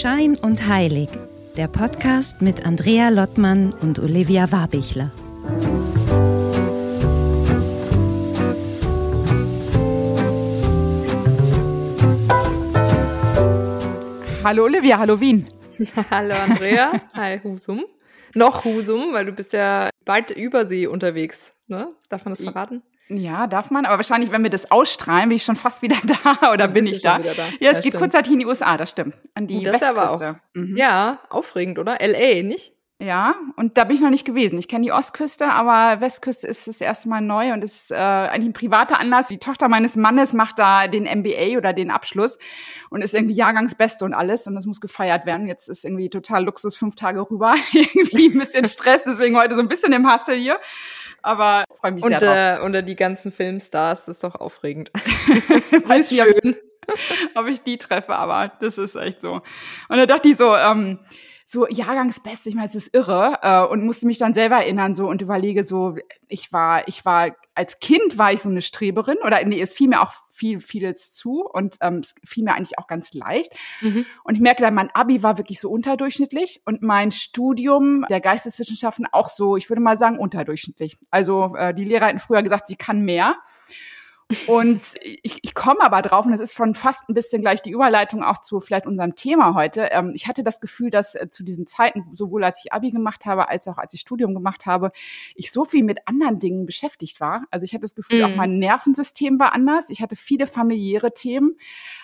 Schein und Heilig, der Podcast mit Andrea Lottmann und Olivia Warbichler. Hallo Olivia, hallo Wien. hallo Andrea, hi Husum. Noch Husum, weil du bist ja bald übersee unterwegs, ne? Darf man das verraten? Ja, darf man, aber wahrscheinlich, wenn wir das ausstrahlen, bin ich schon fast wieder da oder bin ich da? da? Ja, es ja, geht kurzzeitig in die USA, das stimmt. An die das Westküste. Mhm. Ja, aufregend, oder? LA, nicht? Ja, und da bin ich noch nicht gewesen. Ich kenne die Ostküste, aber Westküste ist das erste Mal neu und ist äh, eigentlich ein privater Anlass. Die Tochter meines Mannes macht da den MBA oder den Abschluss und ist irgendwie Jahrgangsbeste und alles und das muss gefeiert werden. Jetzt ist irgendwie total Luxus fünf Tage rüber, irgendwie ein bisschen Stress, deswegen heute so ein bisschen im Hustle hier. Aber freue mich und, sehr drauf. Äh, unter die ganzen Filmstars, das ist doch aufregend. Weiß schön. ob ich die treffe, aber das ist echt so. Und da dachte ich so, ähm, so Jahrgangsbeste, ich meine, es ist irre äh, und musste mich dann selber erinnern so und überlege so, ich war, ich war als Kind war ich so eine Streberin oder nee, es fiel mir auch viel vieles zu und ähm, es fiel mir eigentlich auch ganz leicht. Mhm. Und ich merke dann, mein Abi war wirklich so unterdurchschnittlich und mein Studium der Geisteswissenschaften auch so, ich würde mal sagen, unterdurchschnittlich. Also äh, die Lehrer hätten früher gesagt, sie kann mehr. Und ich, ich komme aber drauf, und das ist schon fast ein bisschen gleich die Überleitung auch zu vielleicht unserem Thema heute. Ähm, ich hatte das Gefühl, dass äh, zu diesen Zeiten, sowohl als ich Abi gemacht habe, als auch als ich Studium gemacht habe, ich so viel mit anderen Dingen beschäftigt war. Also ich hatte das Gefühl, mm. auch mein Nervensystem war anders. Ich hatte viele familiäre Themen.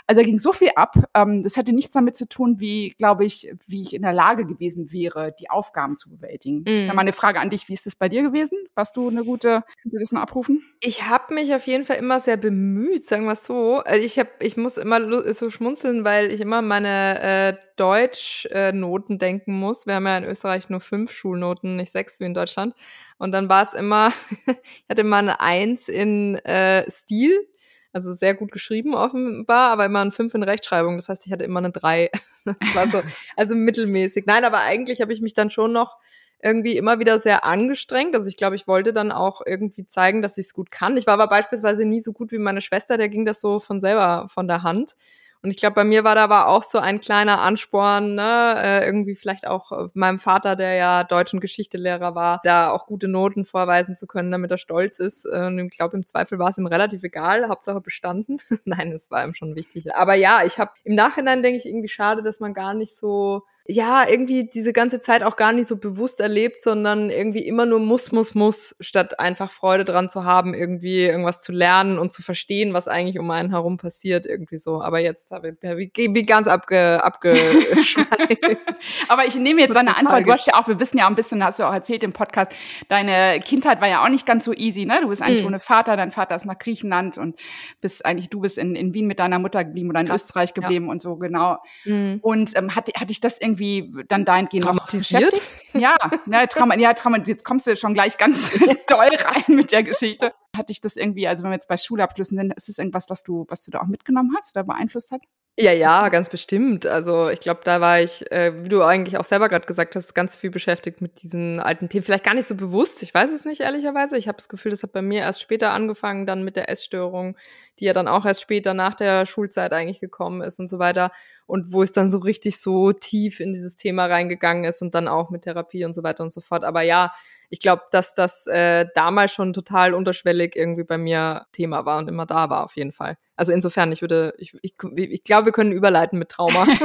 Also da ging so viel ab. Ähm, das hatte nichts damit zu tun, wie, glaube ich, wie ich in der Lage gewesen wäre, die Aufgaben zu bewältigen. Mm. Das wäre mal eine Frage an dich. Wie ist das bei dir gewesen? Warst du eine gute, kannst du das noch abrufen? Ich habe mich auf jeden Fall immer sehr bemüht, sagen wir es so. Also ich, hab, ich muss immer so schmunzeln, weil ich immer meine äh, Deutschnoten äh, denken muss. Wir haben ja in Österreich nur fünf Schulnoten, nicht sechs wie in Deutschland. Und dann war es immer, ich hatte immer eine Eins in äh, Stil also sehr gut geschrieben offenbar, aber immer ein Fünf in Rechtschreibung. Das heißt, ich hatte immer eine Drei. Das war so, also mittelmäßig. Nein, aber eigentlich habe ich mich dann schon noch irgendwie immer wieder sehr angestrengt. Also ich glaube, ich wollte dann auch irgendwie zeigen, dass ich es gut kann. Ich war aber beispielsweise nie so gut wie meine Schwester, der ging das so von selber von der Hand. Und ich glaube, bei mir war da aber auch so ein kleiner Ansporn, ne, äh, irgendwie vielleicht auch äh, meinem Vater, der ja Deutsch- und Geschichtelehrer war, da auch gute Noten vorweisen zu können, damit er stolz ist. Und ich glaube, im Zweifel war es ihm relativ egal, Hauptsache bestanden. Nein, es war ihm schon wichtig. Aber ja, ich habe im Nachhinein denke ich irgendwie schade, dass man gar nicht so ja, irgendwie diese ganze Zeit auch gar nicht so bewusst erlebt, sondern irgendwie immer nur muss, muss, muss, statt einfach Freude dran zu haben, irgendwie irgendwas zu lernen und zu verstehen, was eigentlich um einen herum passiert, irgendwie so. Aber jetzt habe ich, ich ganz abge, abgeschweift. Aber ich nehme jetzt deine Antwort. Du hast ja auch, wir wissen ja auch ein bisschen, hast du auch erzählt im Podcast, deine Kindheit war ja auch nicht ganz so easy, ne? Du bist eigentlich mhm. ohne Vater, dein Vater ist nach Griechenland und bist eigentlich, du bist in, in Wien mit deiner Mutter geblieben oder in Krass. Österreich geblieben ja. und so, genau. Mhm. Und ähm, hat, hatte ich das irgendwie irgendwie dann dahingehend traumatisiert. Ja, ja, Trauma, ja, Trauma, jetzt kommst du schon gleich ganz doll rein mit der Geschichte. Hatte ich das irgendwie, also wenn wir jetzt bei Schulabschlüssen sind, ist es irgendwas, was du, was du da auch mitgenommen hast oder beeinflusst hat? Ja, ja, ganz bestimmt. Also ich glaube, da war ich, äh, wie du eigentlich auch selber gerade gesagt hast, ganz viel beschäftigt mit diesen alten Themen. Vielleicht gar nicht so bewusst, ich weiß es nicht ehrlicherweise. Ich habe das Gefühl, das hat bei mir erst später angefangen, dann mit der Essstörung, die ja dann auch erst später nach der Schulzeit eigentlich gekommen ist und so weiter. Und wo es dann so richtig so tief in dieses Thema reingegangen ist und dann auch mit Therapie und so weiter und so fort. Aber ja, ich glaube, dass das äh, damals schon total unterschwellig irgendwie bei mir Thema war und immer da war, auf jeden Fall. Also insofern, ich würde, ich, ich, ich glaube, wir können überleiten mit Trauma.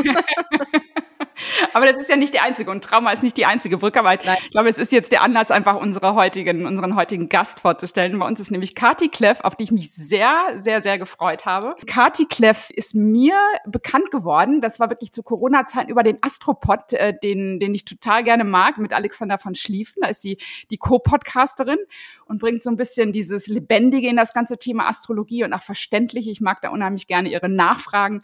Aber das ist ja nicht die einzige und Trauma ist nicht die einzige Brücke, aber ich glaube, es ist jetzt der Anlass, einfach unsere heutigen, unseren heutigen Gast vorzustellen. Bei uns ist nämlich Kati Kleff, auf die ich mich sehr, sehr, sehr gefreut habe. Kati Kleff ist mir bekannt geworden. Das war wirklich zu Corona-Zeiten über den Astropod, äh, den, den ich total gerne mag, mit Alexander von Schlieffen. Da ist sie die Co-Podcasterin und bringt so ein bisschen dieses Lebendige in das ganze Thema Astrologie und auch verständlich. Ich mag da unheimlich gerne ihre Nachfragen.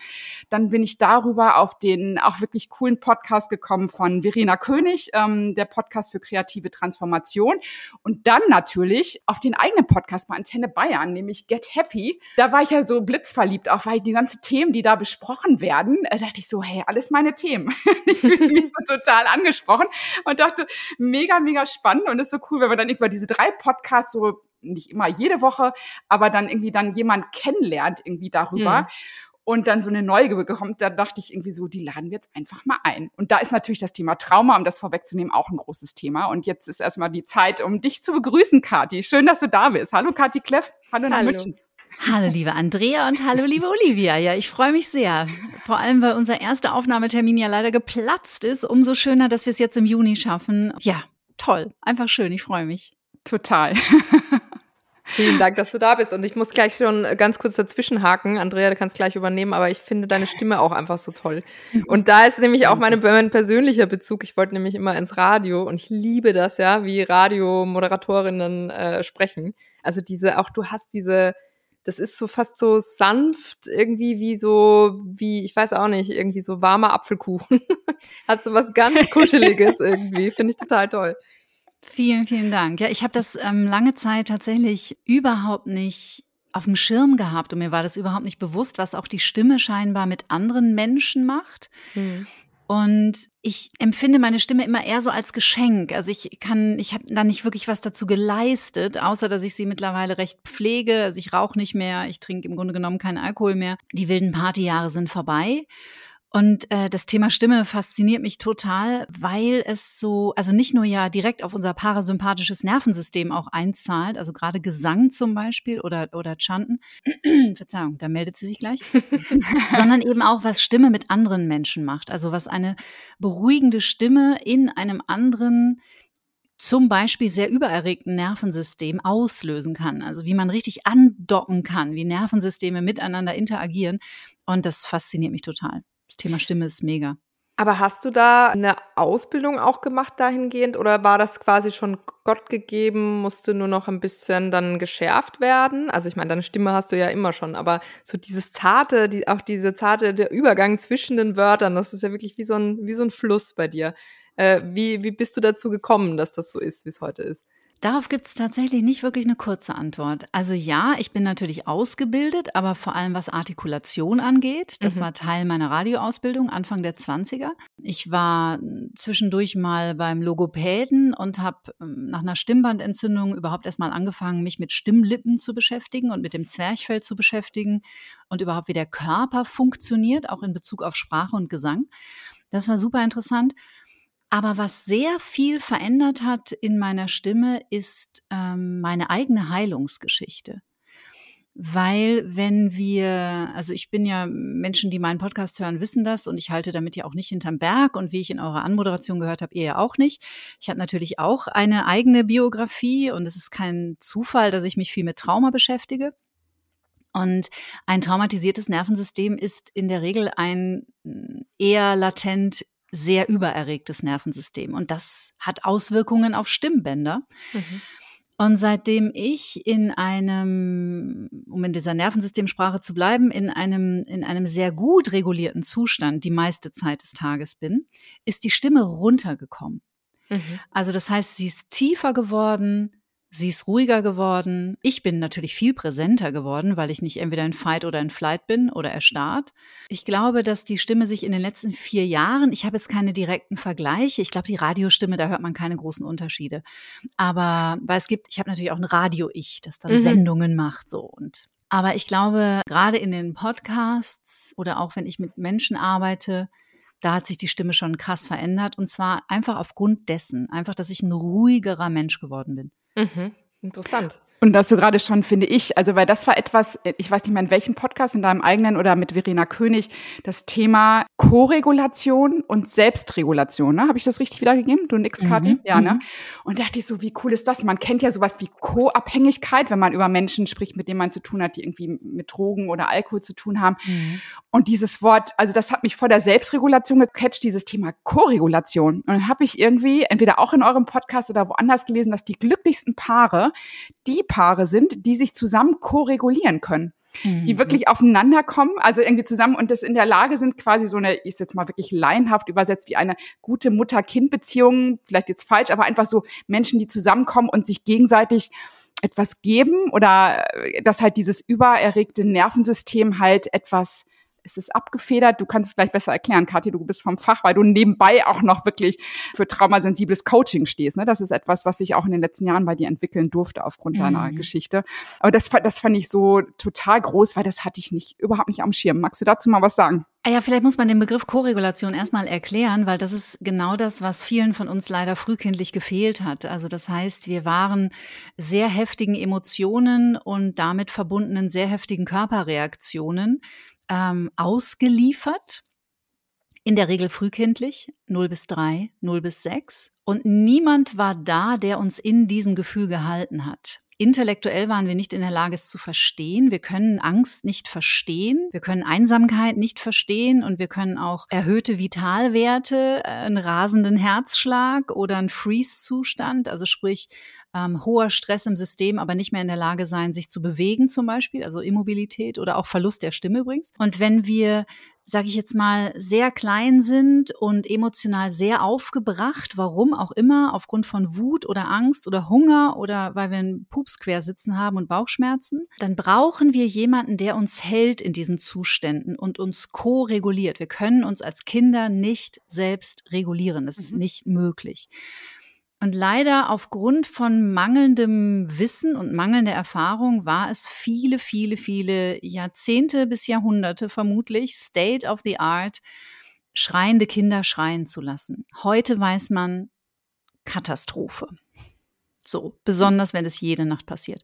Dann bin ich darüber auf den auch wirklich coolen Podcast gekommen von Verena König, ähm, der Podcast für kreative Transformation. Und dann natürlich auf den eigenen Podcast bei Antenne Bayern, nämlich Get Happy. Da war ich ja so blitzverliebt, auch weil die ganzen Themen, die da besprochen werden, äh, dachte ich so, hey, alles meine Themen. ich fühle mich so total angesprochen und dachte, mega, mega spannend und ist so cool, wenn man dann über diese drei Podcasts Podcast so nicht immer jede Woche, aber dann irgendwie dann jemand kennenlernt irgendwie darüber. Mhm. Und dann so eine Neugier bekommt, da dachte ich irgendwie so, die laden wir jetzt einfach mal ein. Und da ist natürlich das Thema Trauma, um das vorwegzunehmen, auch ein großes Thema. Und jetzt ist erstmal die Zeit, um dich zu begrüßen, Kathi. Schön, dass du da bist. Hallo, Kathi Kleff. Hallo nach München. Hallo, liebe Andrea und hallo, liebe Olivia. Ja, ich freue mich sehr. Vor allem, weil unser erster Aufnahmetermin ja leider geplatzt ist. Umso schöner, dass wir es jetzt im Juni schaffen. Ja, toll. Einfach schön. Ich freue mich. Total. Vielen Dank, dass du da bist. Und ich muss gleich schon ganz kurz dazwischen haken. Andrea, du kannst gleich übernehmen, aber ich finde deine Stimme auch einfach so toll. Und da ist nämlich auch meine, mein persönlicher Bezug. Ich wollte nämlich immer ins Radio und ich liebe das ja, wie Radiomoderatorinnen äh, sprechen. Also diese, auch du hast diese, das ist so fast so sanft, irgendwie wie so, wie, ich weiß auch nicht, irgendwie so warmer Apfelkuchen. Hat so was ganz Kuscheliges irgendwie. Finde ich total toll. Vielen, vielen Dank. Ja, ich habe das ähm, lange Zeit tatsächlich überhaupt nicht auf dem Schirm gehabt und mir war das überhaupt nicht bewusst, was auch die Stimme scheinbar mit anderen Menschen macht. Hm. Und ich empfinde meine Stimme immer eher so als Geschenk. Also ich kann, ich habe da nicht wirklich was dazu geleistet, außer dass ich sie mittlerweile recht pflege. Also ich rauche nicht mehr, ich trinke im Grunde genommen keinen Alkohol mehr. Die wilden Partyjahre sind vorbei. Und äh, das Thema Stimme fasziniert mich total, weil es so, also nicht nur ja direkt auf unser parasympathisches Nervensystem auch einzahlt, also gerade Gesang zum Beispiel oder, oder Chanten, Verzeihung, da meldet sie sich gleich, sondern eben auch, was Stimme mit anderen Menschen macht. Also was eine beruhigende Stimme in einem anderen zum Beispiel sehr übererregten Nervensystem auslösen kann. Also wie man richtig andocken kann, wie Nervensysteme miteinander interagieren. Und das fasziniert mich total. Das Thema Stimme ist mega. Aber hast du da eine Ausbildung auch gemacht dahingehend oder war das quasi schon Gott gegeben, musste nur noch ein bisschen dann geschärft werden? Also ich meine, deine Stimme hast du ja immer schon, aber so dieses zarte, die, auch diese zarte, der Übergang zwischen den Wörtern, das ist ja wirklich wie so ein, wie so ein Fluss bei dir. Äh, wie, wie bist du dazu gekommen, dass das so ist, wie es heute ist? Darauf gibt es tatsächlich nicht wirklich eine kurze Antwort. Also ja, ich bin natürlich ausgebildet, aber vor allem was Artikulation angeht. Das mhm. war Teil meiner Radioausbildung Anfang der 20er. Ich war zwischendurch mal beim Logopäden und habe ähm, nach einer Stimmbandentzündung überhaupt erstmal angefangen, mich mit Stimmlippen zu beschäftigen und mit dem Zwerchfell zu beschäftigen und überhaupt wie der Körper funktioniert, auch in Bezug auf Sprache und Gesang. Das war super interessant. Aber was sehr viel verändert hat in meiner Stimme, ist ähm, meine eigene Heilungsgeschichte. Weil wenn wir, also ich bin ja, Menschen, die meinen Podcast hören, wissen das und ich halte damit ja auch nicht hinterm Berg und wie ich in eurer Anmoderation gehört habe, ihr ja auch nicht. Ich habe natürlich auch eine eigene Biografie und es ist kein Zufall, dass ich mich viel mit Trauma beschäftige. Und ein traumatisiertes Nervensystem ist in der Regel ein eher latent sehr übererregtes Nervensystem. Und das hat Auswirkungen auf Stimmbänder. Mhm. Und seitdem ich in einem, um in dieser Nervensystemsprache zu bleiben, in einem, in einem sehr gut regulierten Zustand die meiste Zeit des Tages bin, ist die Stimme runtergekommen. Mhm. Also das heißt, sie ist tiefer geworden, Sie ist ruhiger geworden. Ich bin natürlich viel präsenter geworden, weil ich nicht entweder in Fight oder in Flight bin oder erstarrt. Ich glaube, dass die Stimme sich in den letzten vier Jahren, ich habe jetzt keine direkten Vergleiche, ich glaube, die Radiostimme, da hört man keine großen Unterschiede. Aber, weil es gibt, ich habe natürlich auch ein Radio-Ich, das dann mhm. Sendungen macht, so und aber ich glaube, gerade in den Podcasts oder auch wenn ich mit Menschen arbeite, da hat sich die Stimme schon krass verändert. Und zwar einfach aufgrund dessen, einfach, dass ich ein ruhigerer Mensch geworden bin. Mhm. Interessant. Und das so gerade schon, finde ich, also weil das war etwas, ich weiß nicht mehr in welchem Podcast, in deinem eigenen oder mit Verena König, das Thema Koregulation und Selbstregulation. Ne? Habe ich das richtig wiedergegeben? Du nix, Kathi? Mhm. Ja, ne? Mhm. Und da dachte ich so, wie cool ist das? Man kennt ja sowas wie Co-Abhängigkeit, wenn man über Menschen spricht, mit denen man zu tun hat, die irgendwie mit Drogen oder Alkohol zu tun haben. Mhm. Und dieses Wort, also das hat mich vor der Selbstregulation gecatcht, dieses Thema Koregulation. Und dann habe ich irgendwie, entweder auch in eurem Podcast oder woanders gelesen, dass die glücklichsten Paare die Paare sind, die sich zusammen koregulieren können. Mhm. Die wirklich aufeinander kommen, also irgendwie zusammen und das in der Lage sind, quasi so eine, ist jetzt mal wirklich laienhaft übersetzt, wie eine gute Mutter-Kind-Beziehung, vielleicht jetzt falsch, aber einfach so Menschen, die zusammenkommen und sich gegenseitig etwas geben oder äh, dass halt dieses übererregte Nervensystem halt etwas ist es abgefedert? Du kannst es gleich besser erklären, Kathi, du bist vom Fach, weil du nebenbei auch noch wirklich für traumasensibles Coaching stehst. Ne? Das ist etwas, was sich auch in den letzten Jahren bei dir entwickeln durfte aufgrund mhm. deiner Geschichte. Aber das, das fand ich so total groß, weil das hatte ich nicht, überhaupt nicht am Schirm. Magst du dazu mal was sagen? Ah ja, vielleicht muss man den Begriff Koregulation erstmal erklären, weil das ist genau das, was vielen von uns leider frühkindlich gefehlt hat. Also das heißt, wir waren sehr heftigen Emotionen und damit verbundenen sehr heftigen Körperreaktionen ähm, ausgeliefert. In der Regel frühkindlich, 0 bis 3, 0 bis 6. Und niemand war da, der uns in diesem Gefühl gehalten hat. Intellektuell waren wir nicht in der Lage, es zu verstehen. Wir können Angst nicht verstehen. Wir können Einsamkeit nicht verstehen und wir können auch erhöhte Vitalwerte, äh, einen rasenden Herzschlag oder einen Freeze-Zustand, also sprich ähm, hoher Stress im System, aber nicht mehr in der Lage sein, sich zu bewegen zum Beispiel, also Immobilität oder auch Verlust der Stimme übrigens. Und wenn wir sage ich jetzt mal, sehr klein sind und emotional sehr aufgebracht, warum auch immer, aufgrund von Wut oder Angst oder Hunger oder weil wir einen Pups quer sitzen haben und Bauchschmerzen, dann brauchen wir jemanden, der uns hält in diesen Zuständen und uns co-reguliert. Wir können uns als Kinder nicht selbst regulieren. Das mhm. ist nicht möglich. Und leider aufgrund von mangelndem Wissen und mangelnder Erfahrung war es viele, viele, viele Jahrzehnte bis Jahrhunderte vermutlich State of the Art, schreiende Kinder schreien zu lassen. Heute weiß man Katastrophe. So, besonders wenn es jede Nacht passiert.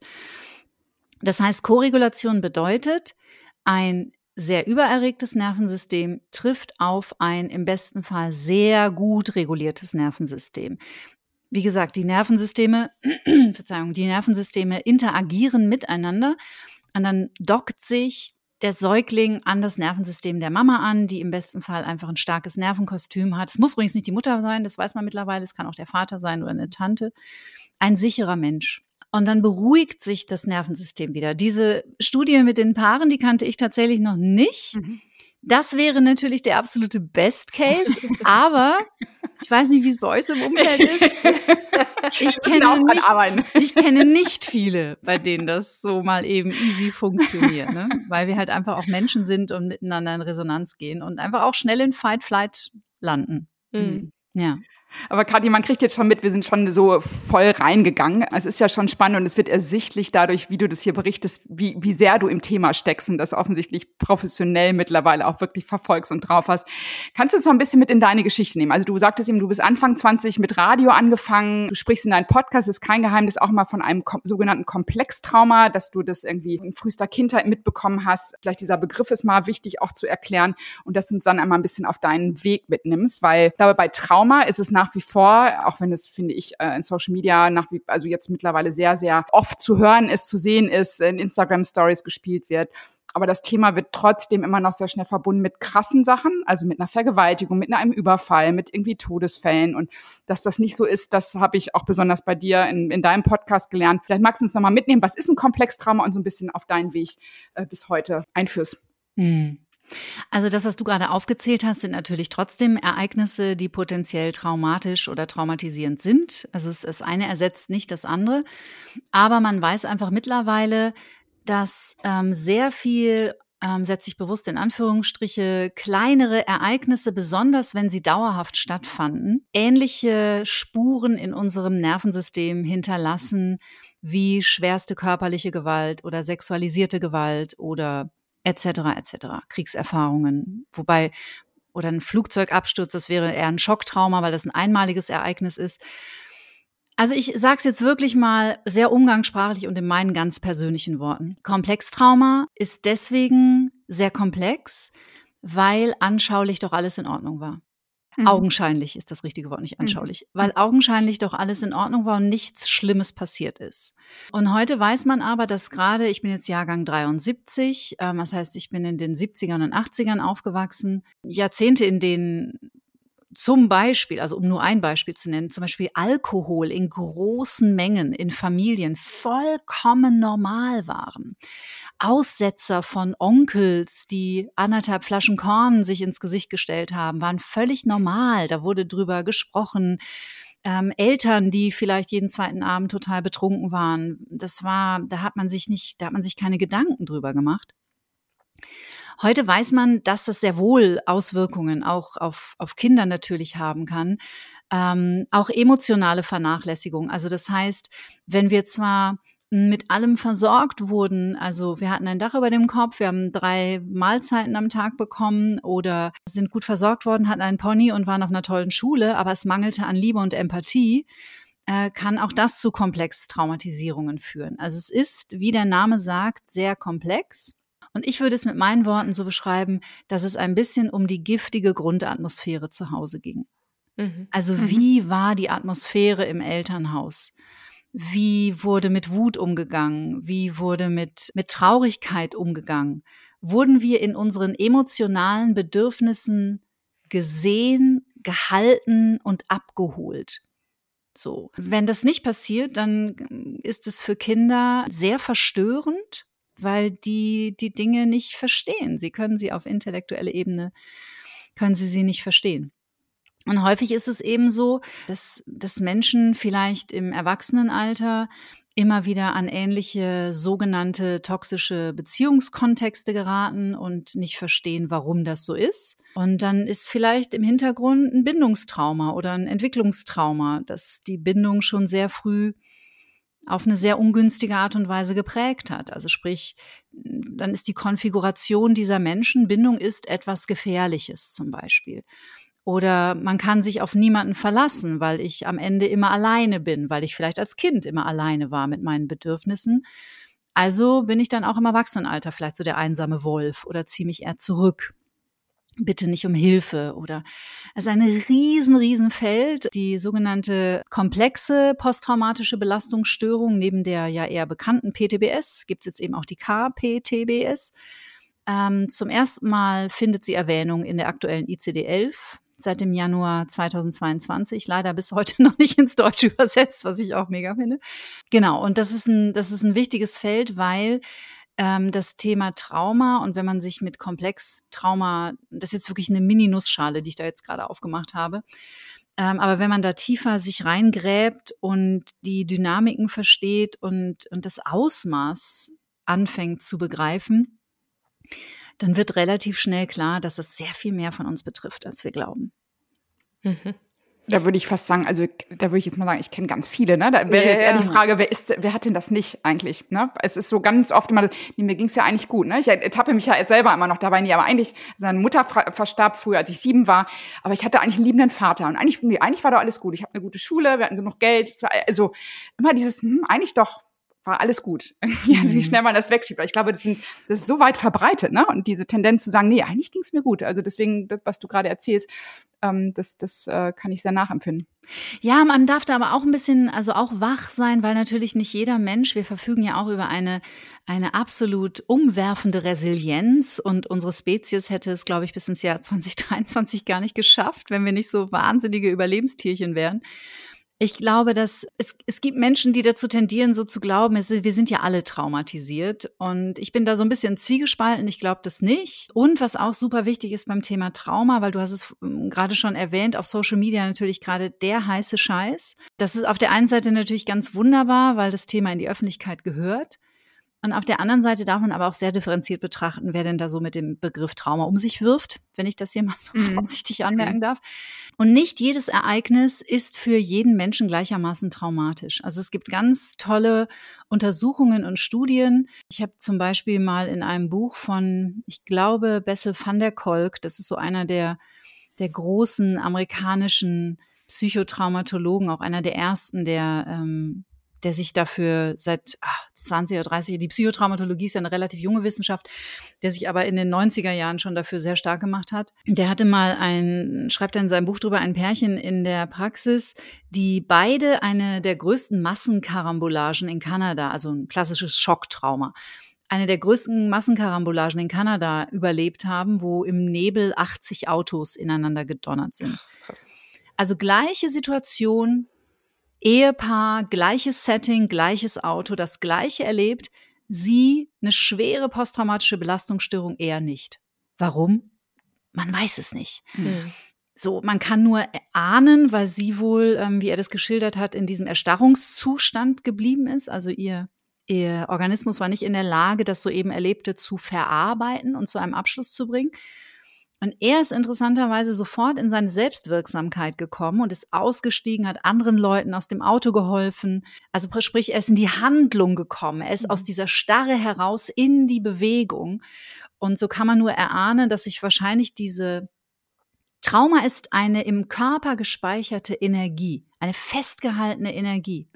Das heißt, Koregulation bedeutet, ein sehr übererregtes Nervensystem trifft auf ein im besten Fall sehr gut reguliertes Nervensystem wie gesagt, die Nervensysteme, Verzeihung, die Nervensysteme interagieren miteinander und dann dockt sich der Säugling an das Nervensystem der Mama an, die im besten Fall einfach ein starkes Nervenkostüm hat. Es muss übrigens nicht die Mutter sein, das weiß man mittlerweile, es kann auch der Vater sein oder eine Tante. Ein sicherer Mensch. Und dann beruhigt sich das Nervensystem wieder. Diese Studie mit den Paaren, die kannte ich tatsächlich noch nicht. Mhm. Das wäre natürlich der absolute Best Case, aber ich weiß nicht, wie es bei euch im Umfeld ist. Ich kenne, nicht, ich kenne nicht viele, bei denen das so mal eben easy funktioniert, ne? weil wir halt einfach auch Menschen sind und miteinander in Resonanz gehen und einfach auch schnell in Fight Flight landen. Mhm. Ja. Aber Kathi, man kriegt jetzt schon mit, wir sind schon so voll reingegangen. Es ist ja schon spannend und es wird ersichtlich dadurch, wie du das hier berichtest, wie, wie sehr du im Thema steckst und das offensichtlich professionell mittlerweile auch wirklich verfolgst und drauf hast. Kannst du uns noch ein bisschen mit in deine Geschichte nehmen? Also du sagtest eben, du bist Anfang 20 mit Radio angefangen, du sprichst in deinem Podcast, ist kein Geheimnis, auch mal von einem kom sogenannten Komplextrauma, dass du das irgendwie in frühester Kindheit mitbekommen hast. Vielleicht dieser Begriff ist mal wichtig auch zu erklären und dass du uns dann einmal ein bisschen auf deinen Weg mitnimmst, weil dabei bei Trauma ist es nach nach wie vor, auch wenn es, finde ich, äh, in Social Media nach wie, also jetzt mittlerweile sehr, sehr oft zu hören ist, zu sehen ist, in Instagram Stories gespielt wird. Aber das Thema wird trotzdem immer noch sehr schnell verbunden mit krassen Sachen, also mit einer Vergewaltigung, mit einem Überfall, mit irgendwie Todesfällen. Und dass das nicht so ist, das habe ich auch besonders bei dir in, in deinem Podcast gelernt. Vielleicht magst du uns nochmal mitnehmen, was ist ein Komplextrauma und so ein bisschen auf deinen Weg äh, bis heute einführst. Hm. Also das, was du gerade aufgezählt hast, sind natürlich trotzdem Ereignisse, die potenziell traumatisch oder traumatisierend sind. Also das eine ersetzt nicht das andere. Aber man weiß einfach mittlerweile, dass ähm, sehr viel ähm, setze ich bewusst in Anführungsstriche, kleinere Ereignisse, besonders wenn sie dauerhaft stattfanden, ähnliche Spuren in unserem Nervensystem hinterlassen wie schwerste körperliche Gewalt oder sexualisierte Gewalt oder etc. etc. Kriegserfahrungen, wobei oder ein Flugzeugabsturz, das wäre eher ein Schocktrauma, weil das ein einmaliges Ereignis ist. Also ich sage es jetzt wirklich mal sehr umgangssprachlich und in meinen ganz persönlichen Worten. Komplextrauma ist deswegen sehr komplex, weil anschaulich doch alles in Ordnung war. Mhm. Augenscheinlich ist das richtige Wort, nicht mhm. anschaulich, mhm. weil augenscheinlich doch alles in Ordnung war und nichts Schlimmes passiert ist. Und heute weiß man aber, dass gerade, ich bin jetzt Jahrgang 73, äh, das heißt, ich bin in den 70ern und 80ern aufgewachsen, Jahrzehnte, in denen zum Beispiel, also um nur ein Beispiel zu nennen, zum Beispiel Alkohol in großen Mengen in Familien vollkommen normal waren. Aussetzer von Onkels, die anderthalb Flaschen Korn sich ins Gesicht gestellt haben, waren völlig normal. Da wurde drüber gesprochen. Ähm, Eltern, die vielleicht jeden zweiten Abend total betrunken waren. Das war, da hat man sich nicht, da hat man sich keine Gedanken drüber gemacht. Heute weiß man, dass das sehr wohl Auswirkungen auch auf, auf Kinder natürlich haben kann. Ähm, auch emotionale Vernachlässigung. Also das heißt, wenn wir zwar mit allem versorgt wurden. Also wir hatten ein Dach über dem Kopf, wir haben drei Mahlzeiten am Tag bekommen oder sind gut versorgt worden, hatten einen Pony und waren auf einer tollen Schule, aber es mangelte an Liebe und Empathie, äh, kann auch das zu Komplex-Traumatisierungen führen. Also es ist, wie der Name sagt, sehr komplex. Und ich würde es mit meinen Worten so beschreiben, dass es ein bisschen um die giftige Grundatmosphäre zu Hause ging. Mhm. Also mhm. wie war die Atmosphäre im Elternhaus? Wie wurde mit Wut umgegangen? Wie wurde mit, mit Traurigkeit umgegangen? Wurden wir in unseren emotionalen Bedürfnissen gesehen, gehalten und abgeholt? So. Wenn das nicht passiert, dann ist es für Kinder sehr verstörend, weil die die Dinge nicht verstehen. Sie können sie auf intellektuelle Ebene, können sie sie nicht verstehen. Und häufig ist es eben so, dass, dass Menschen vielleicht im Erwachsenenalter immer wieder an ähnliche sogenannte toxische Beziehungskontexte geraten und nicht verstehen, warum das so ist. Und dann ist vielleicht im Hintergrund ein Bindungstrauma oder ein Entwicklungstrauma, das die Bindung schon sehr früh auf eine sehr ungünstige Art und Weise geprägt hat. Also sprich, dann ist die Konfiguration dieser Menschen, Bindung ist etwas Gefährliches zum Beispiel. Oder man kann sich auf niemanden verlassen, weil ich am Ende immer alleine bin, weil ich vielleicht als Kind immer alleine war mit meinen Bedürfnissen. Also bin ich dann auch im Erwachsenenalter vielleicht so der einsame Wolf oder ziehe mich eher zurück. Bitte nicht um Hilfe oder es ist ein riesen, riesen Feld. Die sogenannte komplexe posttraumatische Belastungsstörung neben der ja eher bekannten PTBS gibt es jetzt eben auch die KPTBS. Ähm, zum ersten Mal findet sie Erwähnung in der aktuellen ICD-11 seit dem Januar 2022, leider bis heute noch nicht ins Deutsche übersetzt, was ich auch mega finde. Genau, und das ist ein, das ist ein wichtiges Feld, weil ähm, das Thema Trauma und wenn man sich mit Komplextrauma, das ist jetzt wirklich eine Mini-Nussschale, die ich da jetzt gerade aufgemacht habe, ähm, aber wenn man da tiefer sich reingräbt und die Dynamiken versteht und, und das Ausmaß anfängt zu begreifen, dann wird relativ schnell klar, dass es sehr viel mehr von uns betrifft, als wir glauben. Mhm. Da würde ich fast sagen, also da würde ich jetzt mal sagen, ich kenne ganz viele, ne? Da wäre yeah, jetzt eher die Frage, wer ist, wer hat denn das nicht eigentlich? Ne? Es ist so ganz oft immer, nee, mir ging es ja eigentlich gut, ne? Ich ertappe mich ja selber immer noch dabei, nie, aber eigentlich, seine Mutter verstarb früher, als ich sieben war, aber ich hatte eigentlich einen liebenden Vater und eigentlich, nee, eigentlich war doch alles gut. Ich habe eine gute Schule, wir hatten genug Geld, also immer dieses, hm, eigentlich doch, war alles gut. also wie mhm. schnell man das wegschiebt. Ich glaube, das, sind, das ist so weit verbreitet, ne? Und diese Tendenz zu sagen, nee, eigentlich ging es mir gut. Also deswegen, was du gerade erzählst, ähm, das, das äh, kann ich sehr nachempfinden. Ja, man darf da aber auch ein bisschen, also auch wach sein, weil natürlich nicht jeder Mensch, wir verfügen ja auch über eine, eine absolut umwerfende Resilienz und unsere Spezies hätte es, glaube ich, bis ins Jahr 2023 gar nicht geschafft, wenn wir nicht so wahnsinnige Überlebenstierchen wären. Ich glaube, dass es, es gibt Menschen, die dazu tendieren, so zu glauben, es, wir sind ja alle traumatisiert. Und ich bin da so ein bisschen zwiegespalten. Ich glaube das nicht. Und was auch super wichtig ist beim Thema Trauma, weil du hast es ähm, gerade schon erwähnt, auf Social Media natürlich gerade der heiße Scheiß. Das ist auf der einen Seite natürlich ganz wunderbar, weil das Thema in die Öffentlichkeit gehört. Und auf der anderen Seite darf man aber auch sehr differenziert betrachten, wer denn da so mit dem Begriff Trauma um sich wirft, wenn ich das hier mal so mhm. vorsichtig anmerken darf. Und nicht jedes Ereignis ist für jeden Menschen gleichermaßen traumatisch. Also es gibt ganz tolle Untersuchungen und Studien. Ich habe zum Beispiel mal in einem Buch von, ich glaube, Bessel van der Kolk, das ist so einer der, der großen amerikanischen Psychotraumatologen, auch einer der ersten, der ähm, der sich dafür seit ach, 20 oder 30, die Psychotraumatologie ist ja eine relativ junge Wissenschaft, der sich aber in den 90er Jahren schon dafür sehr stark gemacht hat. Der hatte mal ein, schreibt er in seinem Buch drüber, ein Pärchen in der Praxis, die beide eine der größten Massenkarambolagen in Kanada, also ein klassisches Schocktrauma, eine der größten Massenkarambolagen in Kanada überlebt haben, wo im Nebel 80 Autos ineinander gedonnert sind. Also gleiche Situation, Ehepaar, gleiches Setting, gleiches Auto, das gleiche erlebt, sie eine schwere posttraumatische Belastungsstörung eher nicht. Warum? Man weiß es nicht. Mhm. So, man kann nur ahnen, weil sie wohl, ähm, wie er das geschildert hat, in diesem Erstarrungszustand geblieben ist. Also ihr, Ihr Organismus war nicht in der Lage, das soeben Erlebte zu verarbeiten und zu einem Abschluss zu bringen. Und er ist interessanterweise sofort in seine Selbstwirksamkeit gekommen und ist ausgestiegen, hat anderen Leuten aus dem Auto geholfen. Also sprich, er ist in die Handlung gekommen. Er ist mhm. aus dieser Starre heraus in die Bewegung. Und so kann man nur erahnen, dass sich wahrscheinlich diese Trauma ist eine im Körper gespeicherte Energie, eine festgehaltene Energie.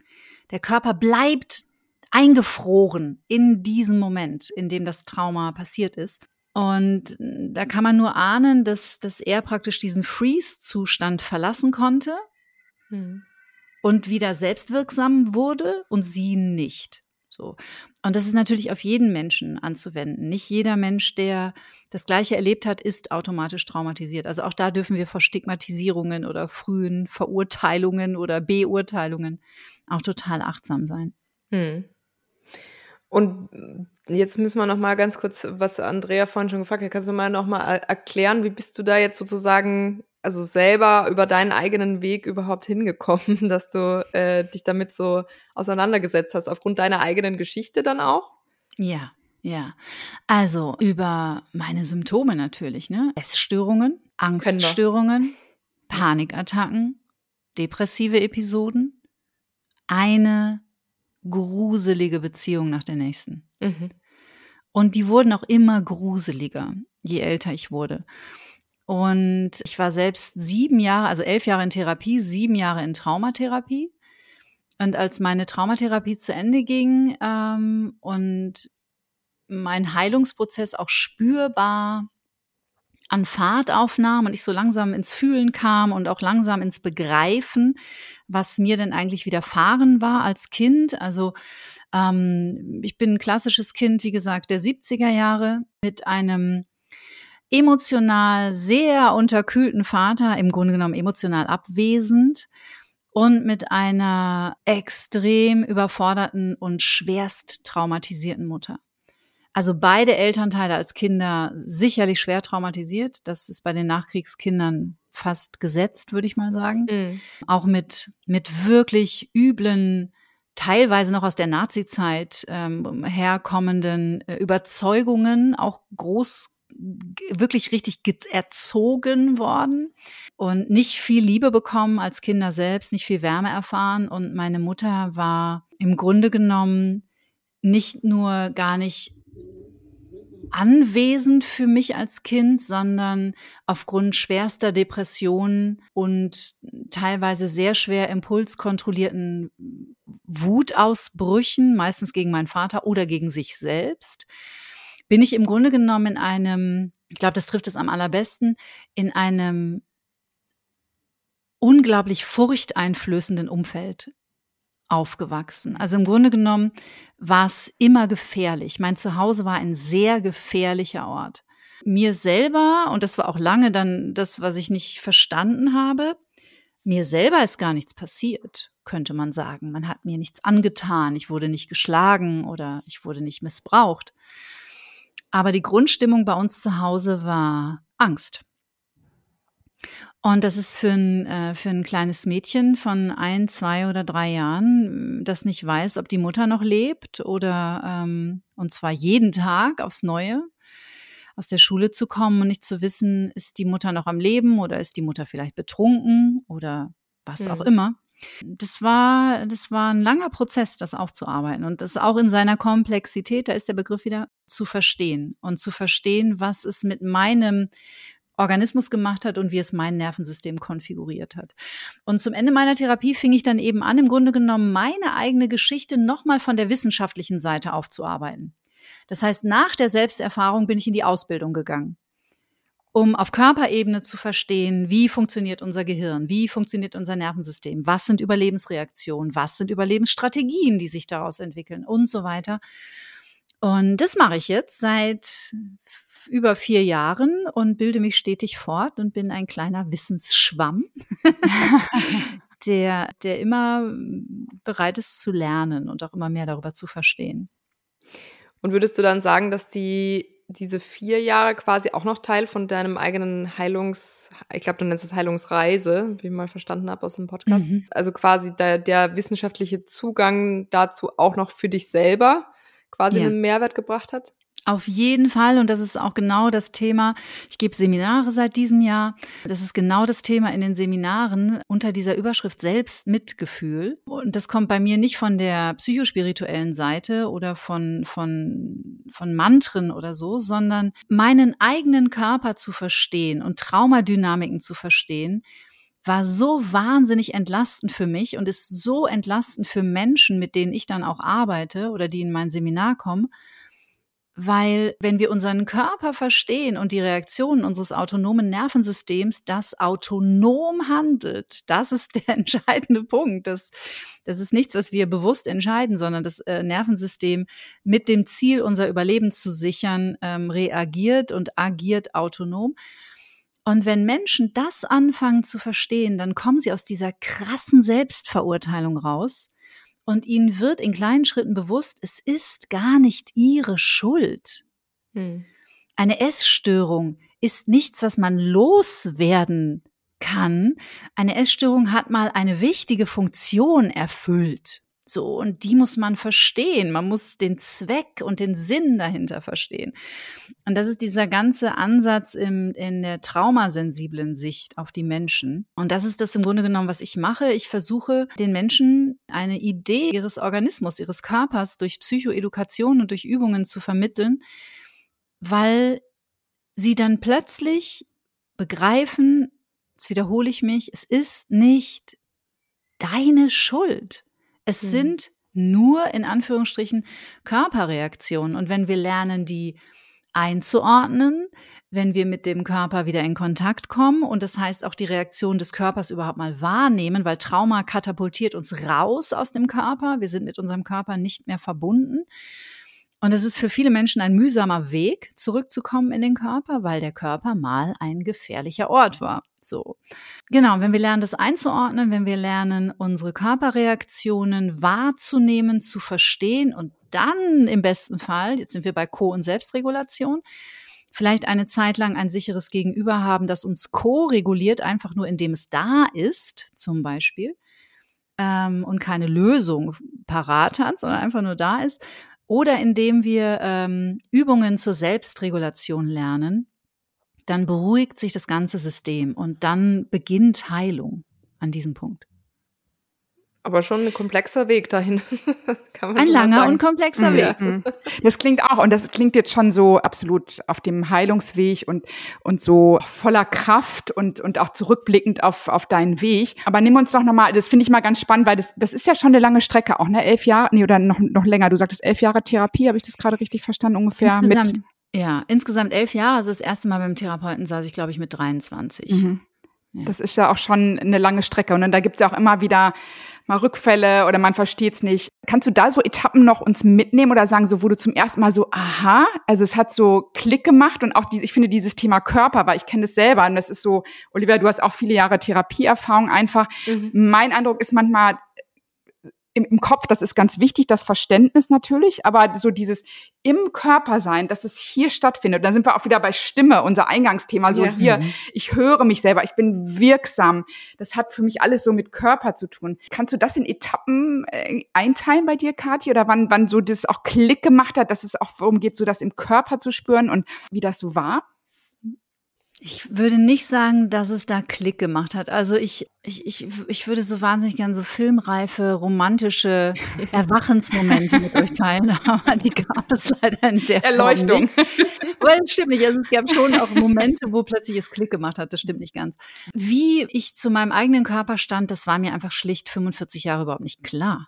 Der Körper bleibt eingefroren in diesem Moment, in dem das Trauma passiert ist. Und da kann man nur ahnen, dass, dass er praktisch diesen Freeze-Zustand verlassen konnte hm. und wieder selbstwirksam wurde und sie nicht. So. Und das ist natürlich auf jeden Menschen anzuwenden. Nicht jeder Mensch, der das Gleiche erlebt hat, ist automatisch traumatisiert. Also auch da dürfen wir vor Stigmatisierungen oder frühen Verurteilungen oder Beurteilungen auch total achtsam sein. Hm. Und jetzt müssen wir noch mal ganz kurz, was Andrea vorhin schon gefragt hat, kannst du mal noch mal erklären, wie bist du da jetzt sozusagen, also selber über deinen eigenen Weg überhaupt hingekommen, dass du äh, dich damit so auseinandergesetzt hast, aufgrund deiner eigenen Geschichte dann auch? Ja, ja. Also über meine Symptome natürlich, ne? Essstörungen, Angststörungen, Panikattacken, depressive Episoden, eine gruselige Beziehung nach der nächsten. Mhm. Und die wurden auch immer gruseliger, je älter ich wurde. Und ich war selbst sieben Jahre, also elf Jahre in Therapie, sieben Jahre in Traumatherapie. Und als meine Traumatherapie zu Ende ging ähm, und mein Heilungsprozess auch spürbar an Fahrt aufnahm und ich so langsam ins Fühlen kam und auch langsam ins Begreifen, was mir denn eigentlich widerfahren war als Kind. Also ähm, ich bin ein klassisches Kind, wie gesagt, der 70er Jahre mit einem emotional sehr unterkühlten Vater, im Grunde genommen emotional abwesend und mit einer extrem überforderten und schwerst traumatisierten Mutter. Also beide Elternteile als Kinder sicherlich schwer traumatisiert. Das ist bei den Nachkriegskindern fast gesetzt, würde ich mal sagen. Mhm. Auch mit, mit wirklich üblen, teilweise noch aus der Nazi-Zeit ähm, herkommenden äh, Überzeugungen, auch groß wirklich richtig erzogen worden und nicht viel Liebe bekommen als Kinder selbst, nicht viel Wärme erfahren. Und meine Mutter war im Grunde genommen nicht nur gar nicht anwesend für mich als Kind, sondern aufgrund schwerster Depressionen und teilweise sehr schwer impulskontrollierten Wutausbrüchen, meistens gegen meinen Vater oder gegen sich selbst, bin ich im Grunde genommen in einem, ich glaube, das trifft es am allerbesten, in einem unglaublich furchteinflößenden Umfeld aufgewachsen. Also im Grunde genommen war es immer gefährlich. Mein Zuhause war ein sehr gefährlicher Ort. Mir selber, und das war auch lange dann das, was ich nicht verstanden habe, mir selber ist gar nichts passiert, könnte man sagen. Man hat mir nichts angetan, ich wurde nicht geschlagen oder ich wurde nicht missbraucht. Aber die Grundstimmung bei uns zu Hause war Angst. Und das ist für ein, äh, für ein kleines Mädchen von ein, zwei oder drei Jahren, das nicht weiß, ob die Mutter noch lebt oder ähm, und zwar jeden Tag aufs Neue aus der Schule zu kommen und nicht zu wissen, ist die Mutter noch am Leben oder ist die Mutter vielleicht betrunken oder was hm. auch immer. Das war, das war ein langer Prozess, das aufzuarbeiten und das auch in seiner Komplexität, da ist der Begriff wieder zu verstehen und zu verstehen, was es mit meinem Organismus gemacht hat und wie es mein Nervensystem konfiguriert hat. Und zum Ende meiner Therapie fing ich dann eben an, im Grunde genommen meine eigene Geschichte nochmal von der wissenschaftlichen Seite aufzuarbeiten. Das heißt, nach der Selbsterfahrung bin ich in die Ausbildung gegangen, um auf Körperebene zu verstehen, wie funktioniert unser Gehirn, wie funktioniert unser Nervensystem, was sind Überlebensreaktionen, was sind Überlebensstrategien, die sich daraus entwickeln und so weiter. Und das mache ich jetzt seit über vier Jahren und bilde mich stetig fort und bin ein kleiner Wissensschwamm, der, der immer bereit ist zu lernen und auch immer mehr darüber zu verstehen. Und würdest du dann sagen, dass die diese vier Jahre quasi auch noch Teil von deinem eigenen Heilungs, ich glaube, du nennst es Heilungsreise, wie ich mal verstanden habe aus dem Podcast. Mhm. Also quasi der, der wissenschaftliche Zugang dazu auch noch für dich selber quasi ja. einen Mehrwert gebracht hat? Auf jeden Fall. Und das ist auch genau das Thema. Ich gebe Seminare seit diesem Jahr. Das ist genau das Thema in den Seminaren unter dieser Überschrift Selbstmitgefühl. Und das kommt bei mir nicht von der psychospirituellen Seite oder von, von, von Mantren oder so, sondern meinen eigenen Körper zu verstehen und Traumadynamiken zu verstehen, war so wahnsinnig entlastend für mich und ist so entlastend für Menschen, mit denen ich dann auch arbeite oder die in mein Seminar kommen weil wenn wir unseren Körper verstehen und die Reaktionen unseres autonomen Nervensystems, das autonom handelt, das ist der entscheidende Punkt. Das, das ist nichts, was wir bewusst entscheiden, sondern das äh, Nervensystem mit dem Ziel, unser Überleben zu sichern, ähm, reagiert und agiert autonom. Und wenn Menschen das anfangen zu verstehen, dann kommen sie aus dieser krassen Selbstverurteilung raus und ihnen wird in kleinen Schritten bewusst, es ist gar nicht ihre Schuld. Hm. Eine Essstörung ist nichts, was man loswerden kann. Eine Essstörung hat mal eine wichtige Funktion erfüllt. So, und die muss man verstehen. Man muss den Zweck und den Sinn dahinter verstehen. Und das ist dieser ganze Ansatz im, in der traumasensiblen Sicht auf die Menschen. Und das ist das im Grunde genommen, was ich mache. Ich versuche den Menschen eine Idee ihres Organismus, ihres Körpers durch Psychoedukation und durch Übungen zu vermitteln, weil sie dann plötzlich begreifen, jetzt wiederhole ich mich, es ist nicht deine Schuld. Es mhm. sind nur in Anführungsstrichen Körperreaktionen. Und wenn wir lernen, die einzuordnen, wenn wir mit dem Körper wieder in Kontakt kommen und das heißt auch die Reaktion des Körpers überhaupt mal wahrnehmen, weil Trauma katapultiert uns raus aus dem Körper. Wir sind mit unserem Körper nicht mehr verbunden. Und es ist für viele Menschen ein mühsamer Weg, zurückzukommen in den Körper, weil der Körper mal ein gefährlicher Ort war. So. Genau, wenn wir lernen, das einzuordnen, wenn wir lernen, unsere Körperreaktionen wahrzunehmen, zu verstehen und dann im besten Fall, jetzt sind wir bei Co- und Selbstregulation, vielleicht eine Zeit lang ein sicheres Gegenüber haben, das uns co-reguliert, einfach nur indem es da ist, zum Beispiel, ähm, und keine Lösung parat hat, sondern einfach nur da ist, oder indem wir ähm, Übungen zur Selbstregulation lernen, dann beruhigt sich das ganze System und dann beginnt Heilung an diesem Punkt. Aber schon ein komplexer Weg dahin. ein langer und komplexer mhm. Weg. Mhm. Das klingt auch, und das klingt jetzt schon so absolut auf dem Heilungsweg und, und so voller Kraft und, und auch zurückblickend auf, auf deinen Weg. Aber nimm uns doch nochmal, das finde ich mal ganz spannend, weil das, das ist ja schon eine lange Strecke auch, ne? Elf Jahre, nee, oder noch, noch länger. Du sagtest elf Jahre Therapie, habe ich das gerade richtig verstanden ungefähr? Insgesamt, mit ja, insgesamt elf Jahre. Also das erste Mal beim Therapeuten saß ich, glaube ich, mit 23. Mhm. Ja. Das ist ja auch schon eine lange Strecke. Und dann da gibt es ja auch immer wieder mal Rückfälle oder man versteht es nicht. Kannst du da so Etappen noch uns mitnehmen oder sagen, so wo du zum ersten Mal so, aha, also es hat so Klick gemacht und auch die, ich finde dieses Thema Körper, weil ich kenne das selber und das ist so, Olivia, du hast auch viele Jahre Therapieerfahrung einfach. Mhm. Mein Eindruck ist manchmal, im, im Kopf, das ist ganz wichtig, das Verständnis natürlich, aber so dieses im Körper sein, dass es hier stattfindet. Und dann sind wir auch wieder bei Stimme, unser Eingangsthema, so ja. hier, mhm. ich höre mich selber, ich bin wirksam. Das hat für mich alles so mit Körper zu tun. Kannst du das in Etappen äh, einteilen bei dir, Kathi, oder wann, wann so das auch Klick gemacht hat, dass es auch darum geht, so das im Körper zu spüren und wie das so war? Ich würde nicht sagen, dass es da Klick gemacht hat. Also ich, ich, ich, ich würde so wahnsinnig gern so filmreife, romantische Erwachensmomente mit euch teilen, aber die gab es leider in der Erleuchtung. Weil es stimmt nicht. Also es gab schon auch Momente, wo plötzlich es Klick gemacht hat. Das stimmt nicht ganz. Wie ich zu meinem eigenen Körper stand, das war mir einfach schlicht 45 Jahre überhaupt nicht klar.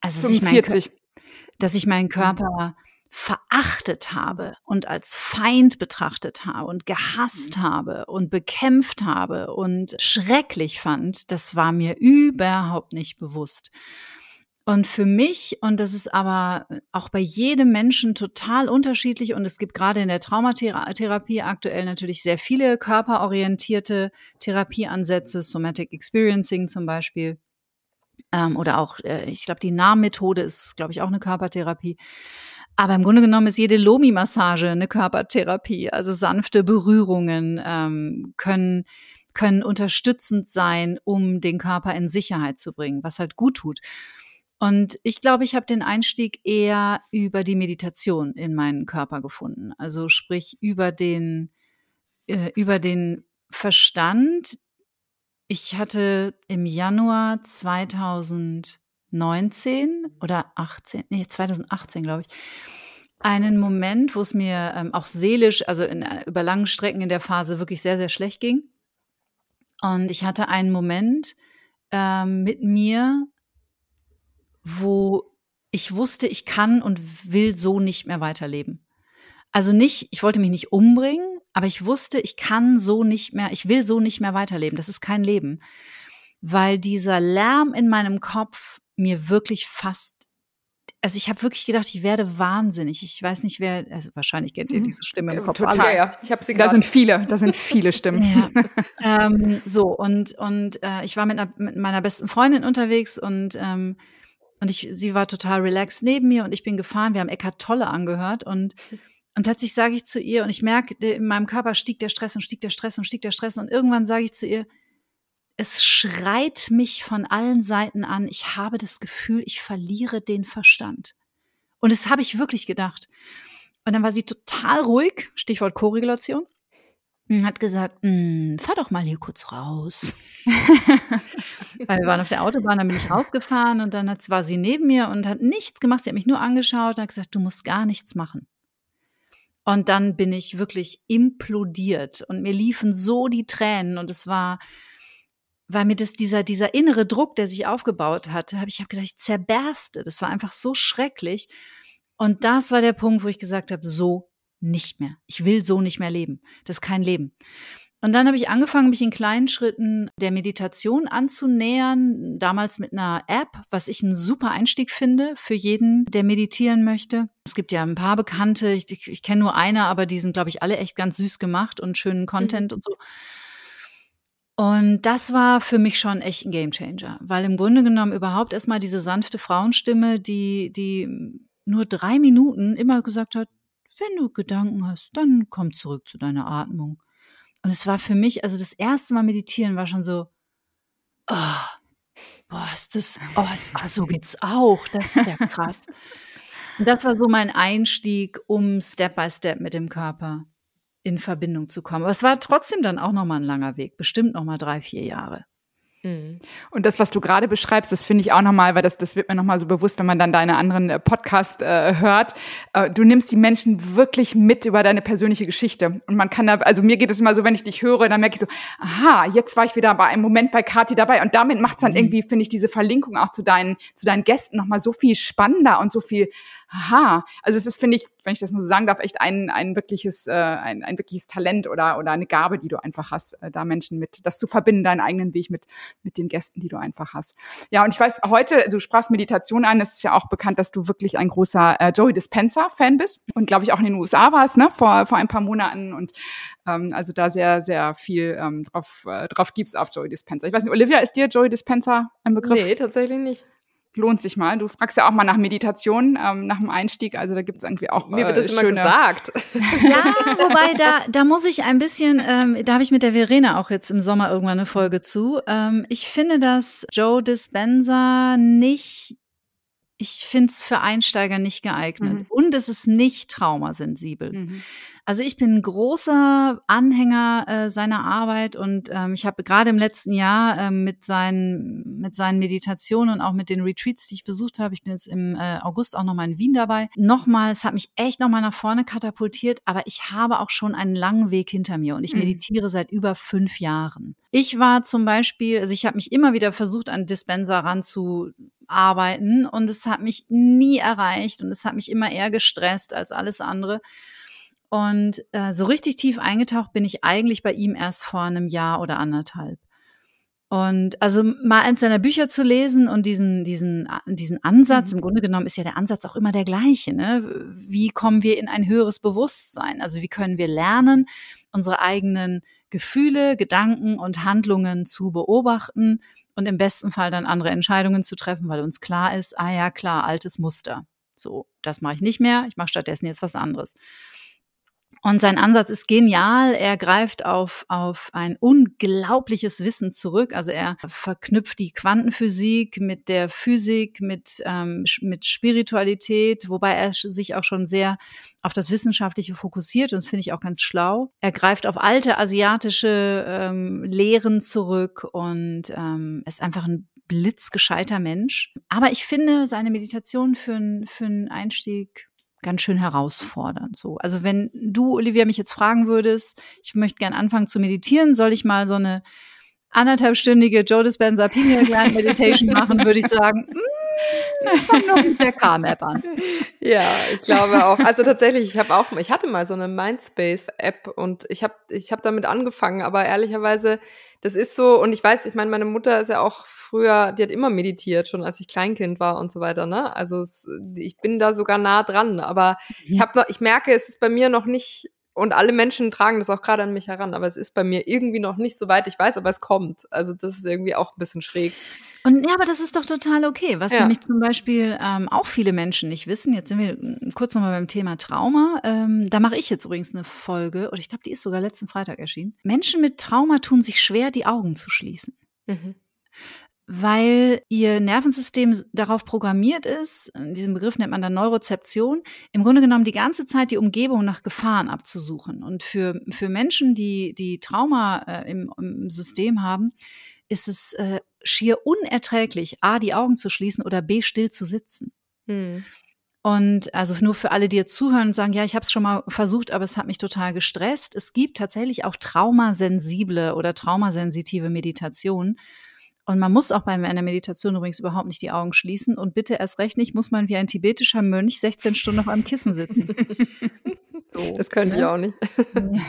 Also, 45. Dass ich, mein, dass ich meinen Körper verachtet habe und als Feind betrachtet habe und gehasst mhm. habe und bekämpft habe und schrecklich fand, das war mir überhaupt nicht bewusst. Und für mich, und das ist aber auch bei jedem Menschen total unterschiedlich, und es gibt gerade in der Traumatherapie aktuell natürlich sehr viele körperorientierte Therapieansätze, Somatic Experiencing zum Beispiel, Ähm, oder auch, äh, ich glaube, die Nahmethode ist, glaube ich, auch eine Körpertherapie. Aber im Grunde genommen ist jede Lomi-Massage eine Körpertherapie. Also sanfte Berührungen ähm, können können unterstützend sein, um den Körper in Sicherheit zu bringen, was halt gut tut. Und ich glaube, ich habe den Einstieg eher über die Meditation in meinen Körper gefunden. Also sprich über den, äh, über den Verstand. Ich hatte im Januar 2019 oder 18, nee, 2018, glaube ich, einen Moment, wo es mir ähm, auch seelisch, also in, äh, über langen Strecken in der Phase wirklich sehr, sehr schlecht ging. Und ich hatte einen Moment ähm, mit mir, wo ich wusste, ich kann und will so nicht mehr weiterleben. Also nicht, ich wollte mich nicht umbringen, aber ich wusste, ich kann so nicht mehr, ich will so nicht mehr weiterleben. Das ist kein Leben. Weil dieser Lärm in meinem Kopf mir wirklich fast also ich habe wirklich gedacht, ich werde wahnsinnig. Ich weiß nicht, wer, also wahrscheinlich kennt ihr mhm. diese Stimme im Kopf. Total, alle. ja. Ich habe sie Da sind viele, da sind viele Stimmen. Ja. ähm, so, und, und äh, ich war mit, einer, mit meiner besten Freundin unterwegs und, ähm, und ich, sie war total relaxed neben mir und ich bin gefahren. Wir haben Eckart Tolle angehört und, und plötzlich sage ich zu ihr und ich merke, in meinem Körper stieg der Stress und stieg der Stress und stieg der Stress und irgendwann sage ich zu ihr, es schreit mich von allen Seiten an. Ich habe das Gefühl, ich verliere den Verstand. Und das habe ich wirklich gedacht. Und dann war sie total ruhig, Stichwort Korregulation, und hat gesagt, hm, fahr doch mal hier kurz raus. Weil wir waren auf der Autobahn, dann bin ich rausgefahren und dann war sie neben mir und hat nichts gemacht. Sie hat mich nur angeschaut und hat gesagt, du musst gar nichts machen. Und dann bin ich wirklich implodiert und mir liefen so die Tränen und es war, weil mir das dieser dieser innere Druck, der sich aufgebaut hatte, habe ich habe gedacht, ich zerberste. Das war einfach so schrecklich. Und das war der Punkt, wo ich gesagt habe, so nicht mehr. Ich will so nicht mehr leben. Das ist kein Leben. Und dann habe ich angefangen, mich in kleinen Schritten der Meditation anzunähern, damals mit einer App, was ich einen super Einstieg finde für jeden, der meditieren möchte. Es gibt ja ein paar Bekannte, ich, ich, ich kenne nur eine, aber die sind, glaube ich, alle echt ganz süß gemacht und schönen Content mhm. und so. Und das war für mich schon echt ein Gamechanger, weil im Grunde genommen überhaupt erstmal diese sanfte Frauenstimme, die, die nur drei Minuten immer gesagt hat, wenn du Gedanken hast, dann komm zurück zu deiner Atmung. Und es war für mich, also das erste Mal meditieren war schon so, oh, boah, ist das, oh, ist, ah, so geht's auch, das ist ja krass. Und das war so mein Einstieg, um Step by Step mit dem Körper in Verbindung zu kommen. Aber es war trotzdem dann auch nochmal ein langer Weg, bestimmt nochmal drei, vier Jahre. Mhm. Und das, was du gerade beschreibst, das finde ich auch nochmal, weil das, das wird mir nochmal so bewusst, wenn man dann deine anderen äh, Podcast äh, hört. Äh, du nimmst die Menschen wirklich mit über deine persönliche Geschichte. Und man kann da, also mir geht es immer so, wenn ich dich höre, dann merke ich so, aha, jetzt war ich wieder bei einem Moment bei Kati dabei. Und damit macht es dann mhm. irgendwie, finde ich, diese Verlinkung auch zu deinen, zu deinen Gästen nochmal so viel spannender und so viel Aha, also es ist, finde ich, wenn ich das mal so sagen darf, echt ein, ein wirkliches, äh, ein, ein wirkliches Talent oder, oder eine Gabe, die du einfach hast, äh, da Menschen mit, das zu verbinden, deinen eigenen Weg mit, mit den Gästen, die du einfach hast. Ja, und ich weiß, heute, du sprachst Meditation an, es ist ja auch bekannt, dass du wirklich ein großer äh, Joey Dispenza-Fan bist und glaube ich auch in den USA warst, ne, vor, vor ein paar Monaten und ähm, also da sehr, sehr viel ähm, drauf, äh, drauf gibst auf Joey Dispenza. Ich weiß nicht, Olivia, ist dir Joey Dispenza ein Begriff? Nee, tatsächlich nicht lohnt sich mal. Du fragst ja auch mal nach Meditation, ähm, nach dem Einstieg. Also da gibt es irgendwie auch. Mir wird das äh, immer gesagt. Ja, wobei da, da muss ich ein bisschen, ähm, da habe ich mit der Verena auch jetzt im Sommer irgendwann eine Folge zu. Ähm, ich finde, dass Joe Dispenza nicht ich finde es für Einsteiger nicht geeignet. Mhm. Und es ist nicht traumasensibel. Mhm. Also ich bin ein großer Anhänger äh, seiner Arbeit und ähm, ich habe gerade im letzten Jahr äh, mit, seinen, mit seinen Meditationen und auch mit den Retreats, die ich besucht habe, ich bin jetzt im äh, August auch nochmal in Wien dabei, nochmal, es hat mich echt nochmal nach vorne katapultiert, aber ich habe auch schon einen langen Weg hinter mir und ich mhm. meditiere seit über fünf Jahren. Ich war zum Beispiel, also ich habe mich immer wieder versucht, an Dispenser ranzuarbeiten und es hat mich nie erreicht und es hat mich immer eher gestresst als alles andere. Und äh, so richtig tief eingetaucht bin ich eigentlich bei ihm erst vor einem Jahr oder anderthalb. Und also mal eins seiner Bücher zu lesen und diesen, diesen, diesen Ansatz, mhm. im Grunde genommen ist ja der Ansatz auch immer der gleiche. Ne? Wie kommen wir in ein höheres Bewusstsein? Also wie können wir lernen, unsere eigenen Gefühle, Gedanken und Handlungen zu beobachten und im besten Fall dann andere Entscheidungen zu treffen, weil uns klar ist, ah ja, klar, altes Muster. So, das mache ich nicht mehr, ich mache stattdessen jetzt was anderes. Und sein Ansatz ist genial. Er greift auf, auf ein unglaubliches Wissen zurück. Also er verknüpft die Quantenphysik mit der Physik, mit, ähm, mit Spiritualität, wobei er sich auch schon sehr auf das Wissenschaftliche fokussiert. Und das finde ich auch ganz schlau. Er greift auf alte asiatische ähm, Lehren zurück und ähm, ist einfach ein blitzgescheiter Mensch. Aber ich finde seine Meditation für, für einen Einstieg ganz schön herausfordernd. So, also wenn du, Olivia, mich jetzt fragen würdest, ich möchte gern anfangen zu meditieren, soll ich mal so eine anderthalbstündige Joe Dispenza Pineal Gland Meditation machen, würde ich sagen, mm, fang mit der Calm-App an. Ja, ich glaube auch. Also tatsächlich, ich habe auch, ich hatte mal so eine Mindspace-App und ich habe ich hab damit angefangen, aber ehrlicherweise, das ist so, und ich weiß, ich meine, meine Mutter ist ja auch früher, die hat immer meditiert, schon als ich Kleinkind war und so weiter, ne? Also es, ich bin da sogar nah dran, aber mhm. ich habe ich merke, es ist bei mir noch nicht und alle Menschen tragen das auch gerade an mich heran, aber es ist bei mir irgendwie noch nicht so weit. Ich weiß, aber es kommt. Also das ist irgendwie auch ein bisschen schräg. Und ja, aber das ist doch total okay. Was ja. nämlich zum Beispiel ähm, auch viele Menschen nicht wissen. Jetzt sind wir kurz nochmal beim Thema Trauma. Ähm, da mache ich jetzt übrigens eine Folge, oder ich glaube, die ist sogar letzten Freitag erschienen. Menschen mit Trauma tun sich schwer, die Augen zu schließen. Mhm weil ihr Nervensystem darauf programmiert ist, diesen Begriff nennt man dann Neurozeption, im Grunde genommen die ganze Zeit die Umgebung nach Gefahren abzusuchen. Und für, für Menschen, die, die Trauma äh, im, im System haben, ist es äh, schier unerträglich, A, die Augen zu schließen oder B, still zu sitzen. Hm. Und also nur für alle, die jetzt zuhören und sagen, ja, ich habe es schon mal versucht, aber es hat mich total gestresst. Es gibt tatsächlich auch traumasensible oder traumasensitive Meditationen. Und man muss auch bei einer Meditation übrigens überhaupt nicht die Augen schließen. Und bitte erst recht nicht, muss man wie ein tibetischer Mönch 16 Stunden auf einem Kissen sitzen. so, das könnte ne? ich auch nicht.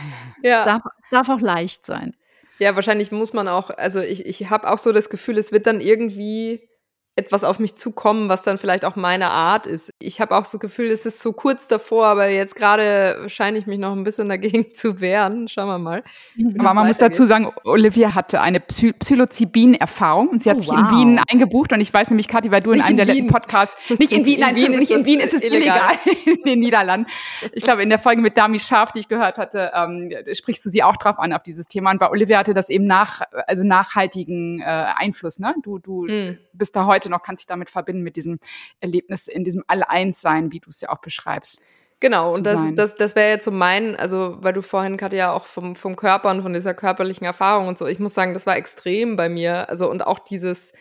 ja. Es darf, es darf auch leicht sein. Ja, wahrscheinlich muss man auch, also ich, ich habe auch so das Gefühl, es wird dann irgendwie etwas auf mich zukommen, was dann vielleicht auch meine Art ist. Ich habe auch so Gefühl, es ist so kurz davor, aber jetzt gerade scheine ich mich noch ein bisschen dagegen zu wehren. Schauen wir mal. Aber man muss dazu sagen, Olivia hatte eine Psy Psilocybin-Erfahrung und sie hat oh, sich wow. in Wien eingebucht und ich weiß nämlich, Kathi, weil du nicht in einem der letzten Podcasts, nicht in Wien, nein, Wien nicht in Wien ist es illegal, in den Niederlanden. Ich glaube, in der Folge mit Dami Scharf, die ich gehört hatte, ähm, sprichst du sie auch drauf an, auf dieses Thema. Und bei Olivia hatte das eben nach, also nachhaltigen äh, Einfluss, ne? Du, du hm. bist da heute heute noch, kann sich damit verbinden, mit diesem Erlebnis, in diesem All-Eins-Sein, wie du es ja auch beschreibst. Genau, und das, das, das wäre jetzt so mein, also weil du vorhin Katja ja auch vom, vom Körper und von dieser körperlichen Erfahrung und so, ich muss sagen, das war extrem bei mir. Also und auch dieses,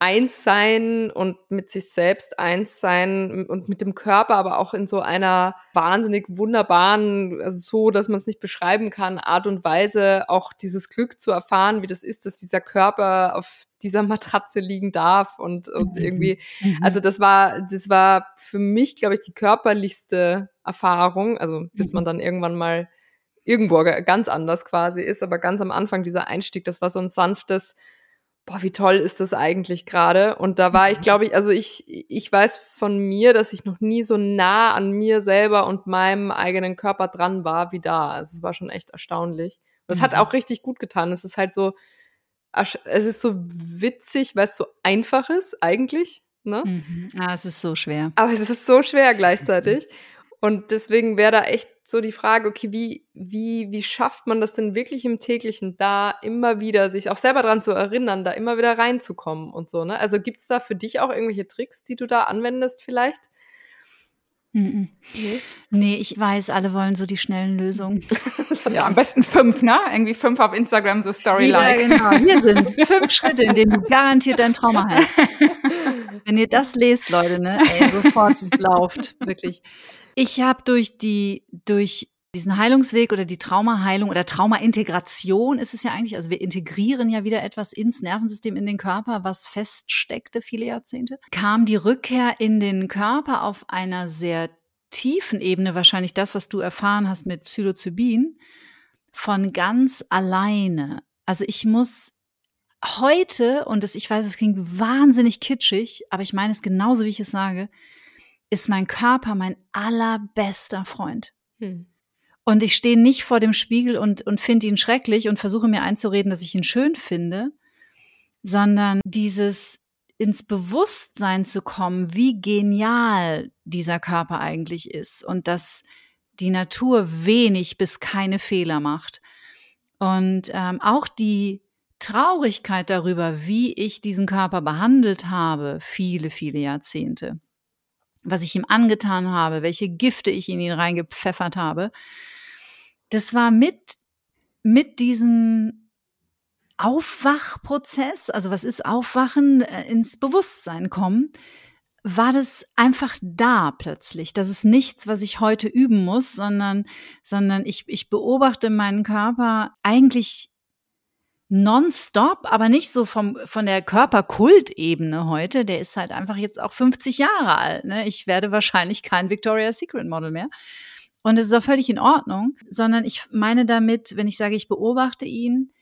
eins sein und mit sich selbst eins sein und mit dem Körper, aber auch in so einer wahnsinnig wunderbaren, also so, dass man es nicht beschreiben kann, Art und Weise auch dieses Glück zu erfahren, wie das ist, dass dieser Körper auf dieser Matratze liegen darf und, und mhm. irgendwie, mhm. also das war, das war für mich, glaube ich, die körperlichste Erfahrung, also bis man mhm. dann irgendwann mal irgendwo ganz anders quasi ist, aber ganz am Anfang dieser Einstieg, das war so ein sanftes, boah, wie toll ist das eigentlich gerade? Und da war ich, mhm. glaube ich, also ich, ich weiß von mir, dass ich noch nie so nah an mir selber und meinem eigenen Körper dran war wie da. Also es war schon echt erstaunlich. Und es mhm. hat auch richtig gut getan. Es ist halt so, es ist so witzig, weil es so einfach ist eigentlich. Ne? Mhm. Ah, es ist so schwer. Aber es ist so schwer gleichzeitig. Und deswegen wäre da echt so die Frage, okay, wie, wie, wie schafft man das denn wirklich im täglichen, da immer wieder sich auch selber dran zu erinnern, da immer wieder reinzukommen und so, ne? Also gibt's da für dich auch irgendwelche Tricks, die du da anwendest vielleicht? Nee. nee, ich weiß, alle wollen so die schnellen Lösungen. ja, am besten fünf, ne? Irgendwie fünf auf Instagram, so Story-like. Ja, genau. Hier sind fünf Schritte, in denen du garantiert dein Trauma hast. Wenn ihr das lest, Leute, ne? Ey, sofort lauft, wirklich. Ich habe durch die, durch diesen Heilungsweg oder die Traumaheilung oder Traumaintegration ist es ja eigentlich, also wir integrieren ja wieder etwas ins Nervensystem, in den Körper, was feststeckte viele Jahrzehnte, kam die Rückkehr in den Körper auf einer sehr tiefen Ebene, wahrscheinlich das, was du erfahren hast mit Psilocybin, von ganz alleine. Also ich muss heute, und das, ich weiß, es klingt wahnsinnig kitschig, aber ich meine es genauso, wie ich es sage, ist mein Körper mein allerbester Freund. Hm. Und ich stehe nicht vor dem Spiegel und, und finde ihn schrecklich und versuche mir einzureden, dass ich ihn schön finde, sondern dieses ins Bewusstsein zu kommen, wie genial dieser Körper eigentlich ist und dass die Natur wenig bis keine Fehler macht. Und ähm, auch die Traurigkeit darüber, wie ich diesen Körper behandelt habe, viele, viele Jahrzehnte, was ich ihm angetan habe, welche Gifte ich in ihn reingepfeffert habe, das war mit, mit diesem Aufwachprozess, also was ist Aufwachen, äh, ins Bewusstsein kommen, war das einfach da plötzlich. Das ist nichts, was ich heute üben muss, sondern, sondern ich, ich beobachte meinen Körper eigentlich nonstop, aber nicht so vom, von der Körperkultebene heute. Der ist halt einfach jetzt auch 50 Jahre alt. Ne? Ich werde wahrscheinlich kein Victoria's Secret Model mehr. Und es ist auch völlig in Ordnung, sondern ich meine damit, wenn ich sage, ich beobachte ihn,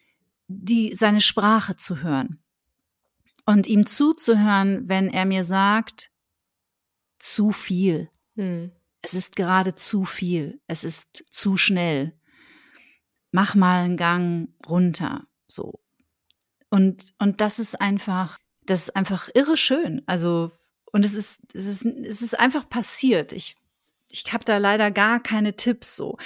die, seine Sprache zu hören und ihm zuzuhören, wenn er mir sagt, zu viel. Hm. Es ist gerade zu viel. Es ist zu schnell. Mach mal einen Gang runter. So. Und, und das ist einfach, das ist einfach irre schön. Also, und es ist, es ist, es ist einfach passiert. Ich, ich habe da leider gar keine Tipps so.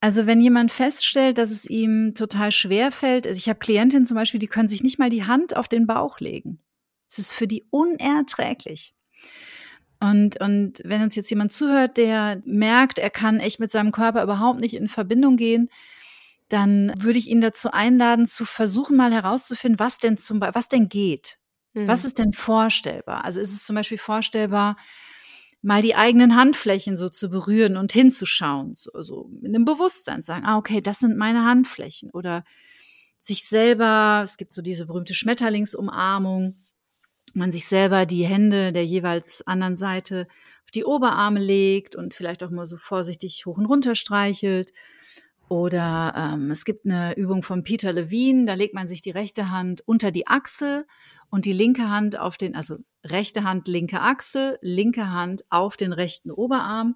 Also wenn jemand feststellt, dass es ihm total schwer fällt, also ich habe Klientinnen zum Beispiel, die können sich nicht mal die Hand auf den Bauch legen. Es ist für die unerträglich. Und, und wenn uns jetzt jemand zuhört, der merkt, er kann echt mit seinem Körper überhaupt nicht in Verbindung gehen, dann würde ich ihn dazu einladen, zu versuchen, mal herauszufinden, was denn zum was denn geht. Mhm. Was ist denn vorstellbar? Also ist es zum Beispiel vorstellbar, mal die eigenen Handflächen so zu berühren und hinzuschauen, so, so mit einem Bewusstsein sagen, ah, okay, das sind meine Handflächen oder sich selber, es gibt so diese berühmte Schmetterlingsumarmung, man sich selber die Hände der jeweils anderen Seite auf die Oberarme legt und vielleicht auch mal so vorsichtig hoch und runter streichelt oder ähm, es gibt eine Übung von Peter Levine, da legt man sich die rechte Hand unter die Achsel und die linke Hand auf den, also rechte Hand, linke Achsel, linke Hand auf den rechten Oberarm.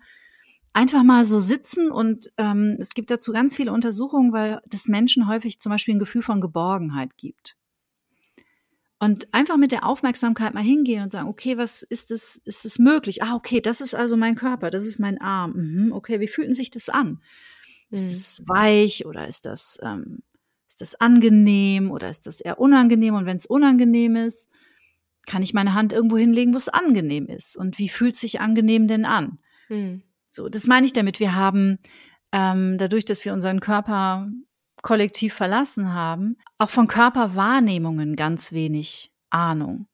Einfach mal so sitzen und ähm, es gibt dazu ganz viele Untersuchungen, weil das Menschen häufig zum Beispiel ein Gefühl von Geborgenheit gibt. Und einfach mit der Aufmerksamkeit mal hingehen und sagen, okay, was ist es, ist es möglich? Ah, okay, das ist also mein Körper, das ist mein Arm. Mhm, okay, wie fühlt sich das an? Ist mhm. das weich oder ist das, ähm, ist das angenehm oder ist das eher unangenehm? Und wenn es unangenehm ist, kann ich meine Hand irgendwo hinlegen, wo es angenehm ist. Und wie fühlt sich angenehm denn an? Mhm. So, das meine ich damit. Wir haben ähm, dadurch, dass wir unseren Körper kollektiv verlassen haben, auch von Körperwahrnehmungen ganz wenig Ahnung.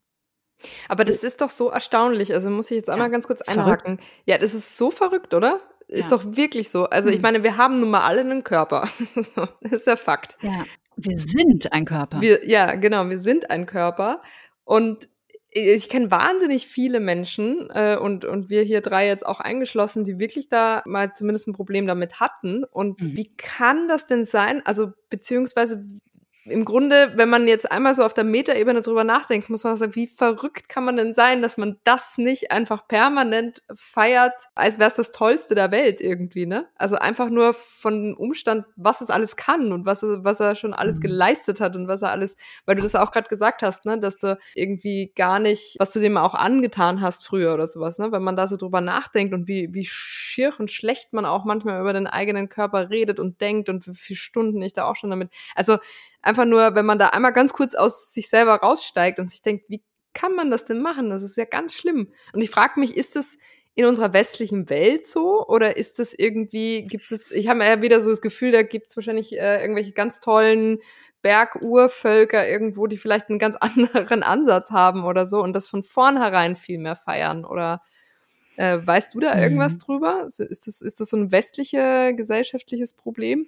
Aber das ist doch so erstaunlich. Also muss ich jetzt einmal ja, ganz kurz einhaken. Ja, das ist so verrückt, oder? Ist ja. doch wirklich so. Also ich hm. meine, wir haben nun mal alle einen Körper. das ist ja Fakt. Ja, wir sind ein Körper. Wir, ja, genau, wir sind ein Körper. Und ich kenne wahnsinnig viele Menschen äh, und, und wir hier drei jetzt auch eingeschlossen, die wirklich da mal zumindest ein Problem damit hatten. Und mhm. wie kann das denn sein? Also beziehungsweise im Grunde, wenn man jetzt einmal so auf der Metaebene drüber nachdenkt, muss man sagen, wie verrückt kann man denn sein, dass man das nicht einfach permanent feiert, als wäre es das Tollste der Welt irgendwie, ne? Also einfach nur von Umstand, was es alles kann und was er, was er schon alles mhm. geleistet hat und was er alles, weil du das auch gerade gesagt hast, ne, dass du irgendwie gar nicht, was du dem auch angetan hast früher oder sowas, ne? Wenn man da so drüber nachdenkt und wie, wie schier und schlecht man auch manchmal über den eigenen Körper redet und denkt und wie viele Stunden ich da auch schon damit, also einfach nur, wenn man da einmal ganz kurz aus sich selber raussteigt und sich denkt, wie kann man das denn machen? Das ist ja ganz schlimm. Und ich frage mich, ist das in unserer westlichen Welt so oder ist das irgendwie, gibt es, ich habe ja wieder so das Gefühl, da gibt es wahrscheinlich äh, irgendwelche ganz tollen Bergurvölker irgendwo, die vielleicht einen ganz anderen Ansatz haben oder so und das von vornherein viel mehr feiern oder äh, weißt du da irgendwas mhm. drüber? Ist das, ist das so ein westliches gesellschaftliches Problem?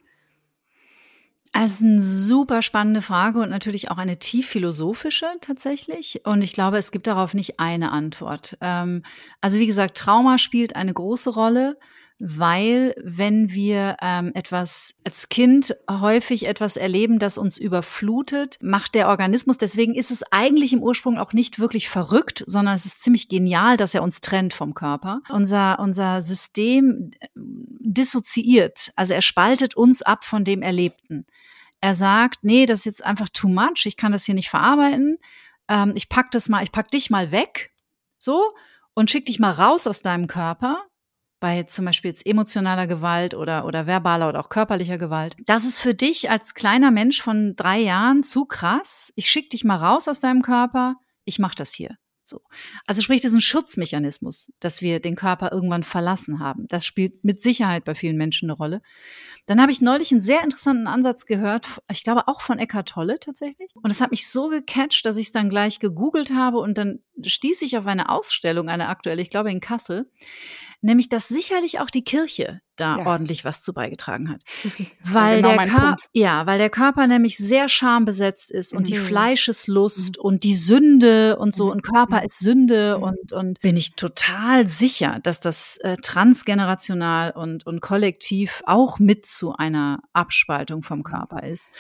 Also eine super spannende Frage und natürlich auch eine tief philosophische tatsächlich. Und ich glaube, es gibt darauf nicht eine Antwort. Ähm, also wie gesagt, Trauma spielt eine große Rolle. weil wenn wir ähm, etwas als Kind häufig etwas erleben, das uns überflutet, macht der Organismus, deswegen ist es eigentlich im Ursprung auch nicht wirklich verrückt, sondern es ist ziemlich genial, dass er uns trennt vom Körper. Unser, unser System äh, dissoziiert, also er spaltet uns ab von dem Erlebten. Er sagt, nee, das ist jetzt einfach too much, ich kann das hier nicht verarbeiten, ähm, ich pack das mal, ich pack dich mal weg, so, und schick dich mal raus aus deinem Körper bei zum Beispiel jetzt emotionaler Gewalt oder, oder verbaler oder auch körperlicher Gewalt. Das ist für dich als kleiner Mensch von drei Jahren zu krass. Ich schick dich mal raus aus deinem Körper. Ich mach das hier. So. Also sprich, das ist ein Schutzmechanismus, dass wir den Körper irgendwann verlassen haben. Das spielt mit Sicherheit bei vielen Menschen eine Rolle. Dann habe ich neulich einen sehr interessanten Ansatz gehört, ich glaube auch von Eckhart Tolle tatsächlich. Und das hat mich so gecatcht, dass ich es dann gleich gegoogelt habe und dann stieß ich auf eine Ausstellung, eine aktuelle, ich glaube in Kassel, nämlich dass sicherlich auch die Kirche da ja. ordentlich was zu beigetragen hat. weil genau der Körper, ja, weil der Körper nämlich sehr schambesetzt ist und mhm. die Fleischeslust mhm. und die Sünde und so mhm. und Körper mhm. ist Sünde mhm. und und bin ich total sicher, dass das äh, transgenerational und und kollektiv auch mit zu einer Abspaltung vom Körper ist.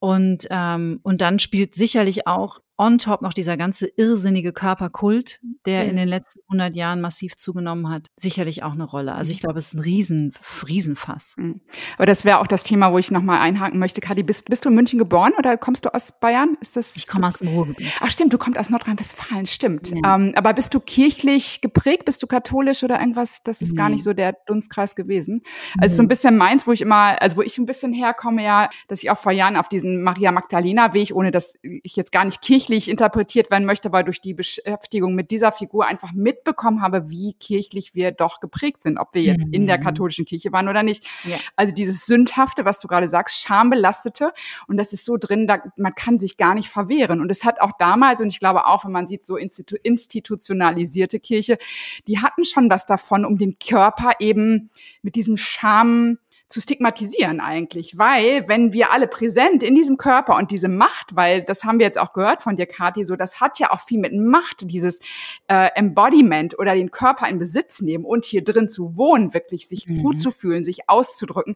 Und, ähm, und dann spielt sicherlich auch on top noch dieser ganze irrsinnige Körperkult, der mhm. in den letzten 100 Jahren massiv zugenommen hat, sicherlich auch eine Rolle. Also ich glaube, es ist ein Riesen, Riesenfass. Mhm. Aber das wäre auch das Thema, wo ich nochmal einhaken möchte. Kadi, bist, bist du in München geboren oder kommst du aus Bayern? Ist das? Ich komme aus dem Ruhrgebiet. Ach stimmt, du kommst aus Nordrhein-Westfalen, stimmt. Ja. Ähm, aber bist du kirchlich geprägt? Bist du katholisch oder irgendwas? Das ist gar nicht so der Dunstkreis gewesen. Also so ein bisschen meins, wo ich immer, also wo ich ein bisschen herkomme, ja, dass ich auch vor Jahren auf diesen Maria Magdalena Weg, ohne dass ich jetzt gar nicht kirchlich kirchlich interpretiert werden möchte, aber durch die Beschäftigung mit dieser Figur einfach mitbekommen habe, wie kirchlich wir doch geprägt sind, ob wir jetzt mhm. in der mhm. katholischen Kirche waren oder nicht. Ja. Also dieses Sündhafte, was du gerade sagst, Schambelastete und das ist so drin, da, man kann sich gar nicht verwehren. Und es hat auch damals, und ich glaube auch, wenn man sieht, so institu institutionalisierte Kirche, die hatten schon was davon, um den Körper eben mit diesem Scham zu stigmatisieren eigentlich, weil wenn wir alle präsent in diesem Körper und diese Macht, weil das haben wir jetzt auch gehört von dir, Kathi, so das hat ja auch viel mit Macht, dieses äh, Embodiment oder den Körper in Besitz nehmen und hier drin zu wohnen, wirklich sich mhm. gut zu fühlen, sich auszudrücken.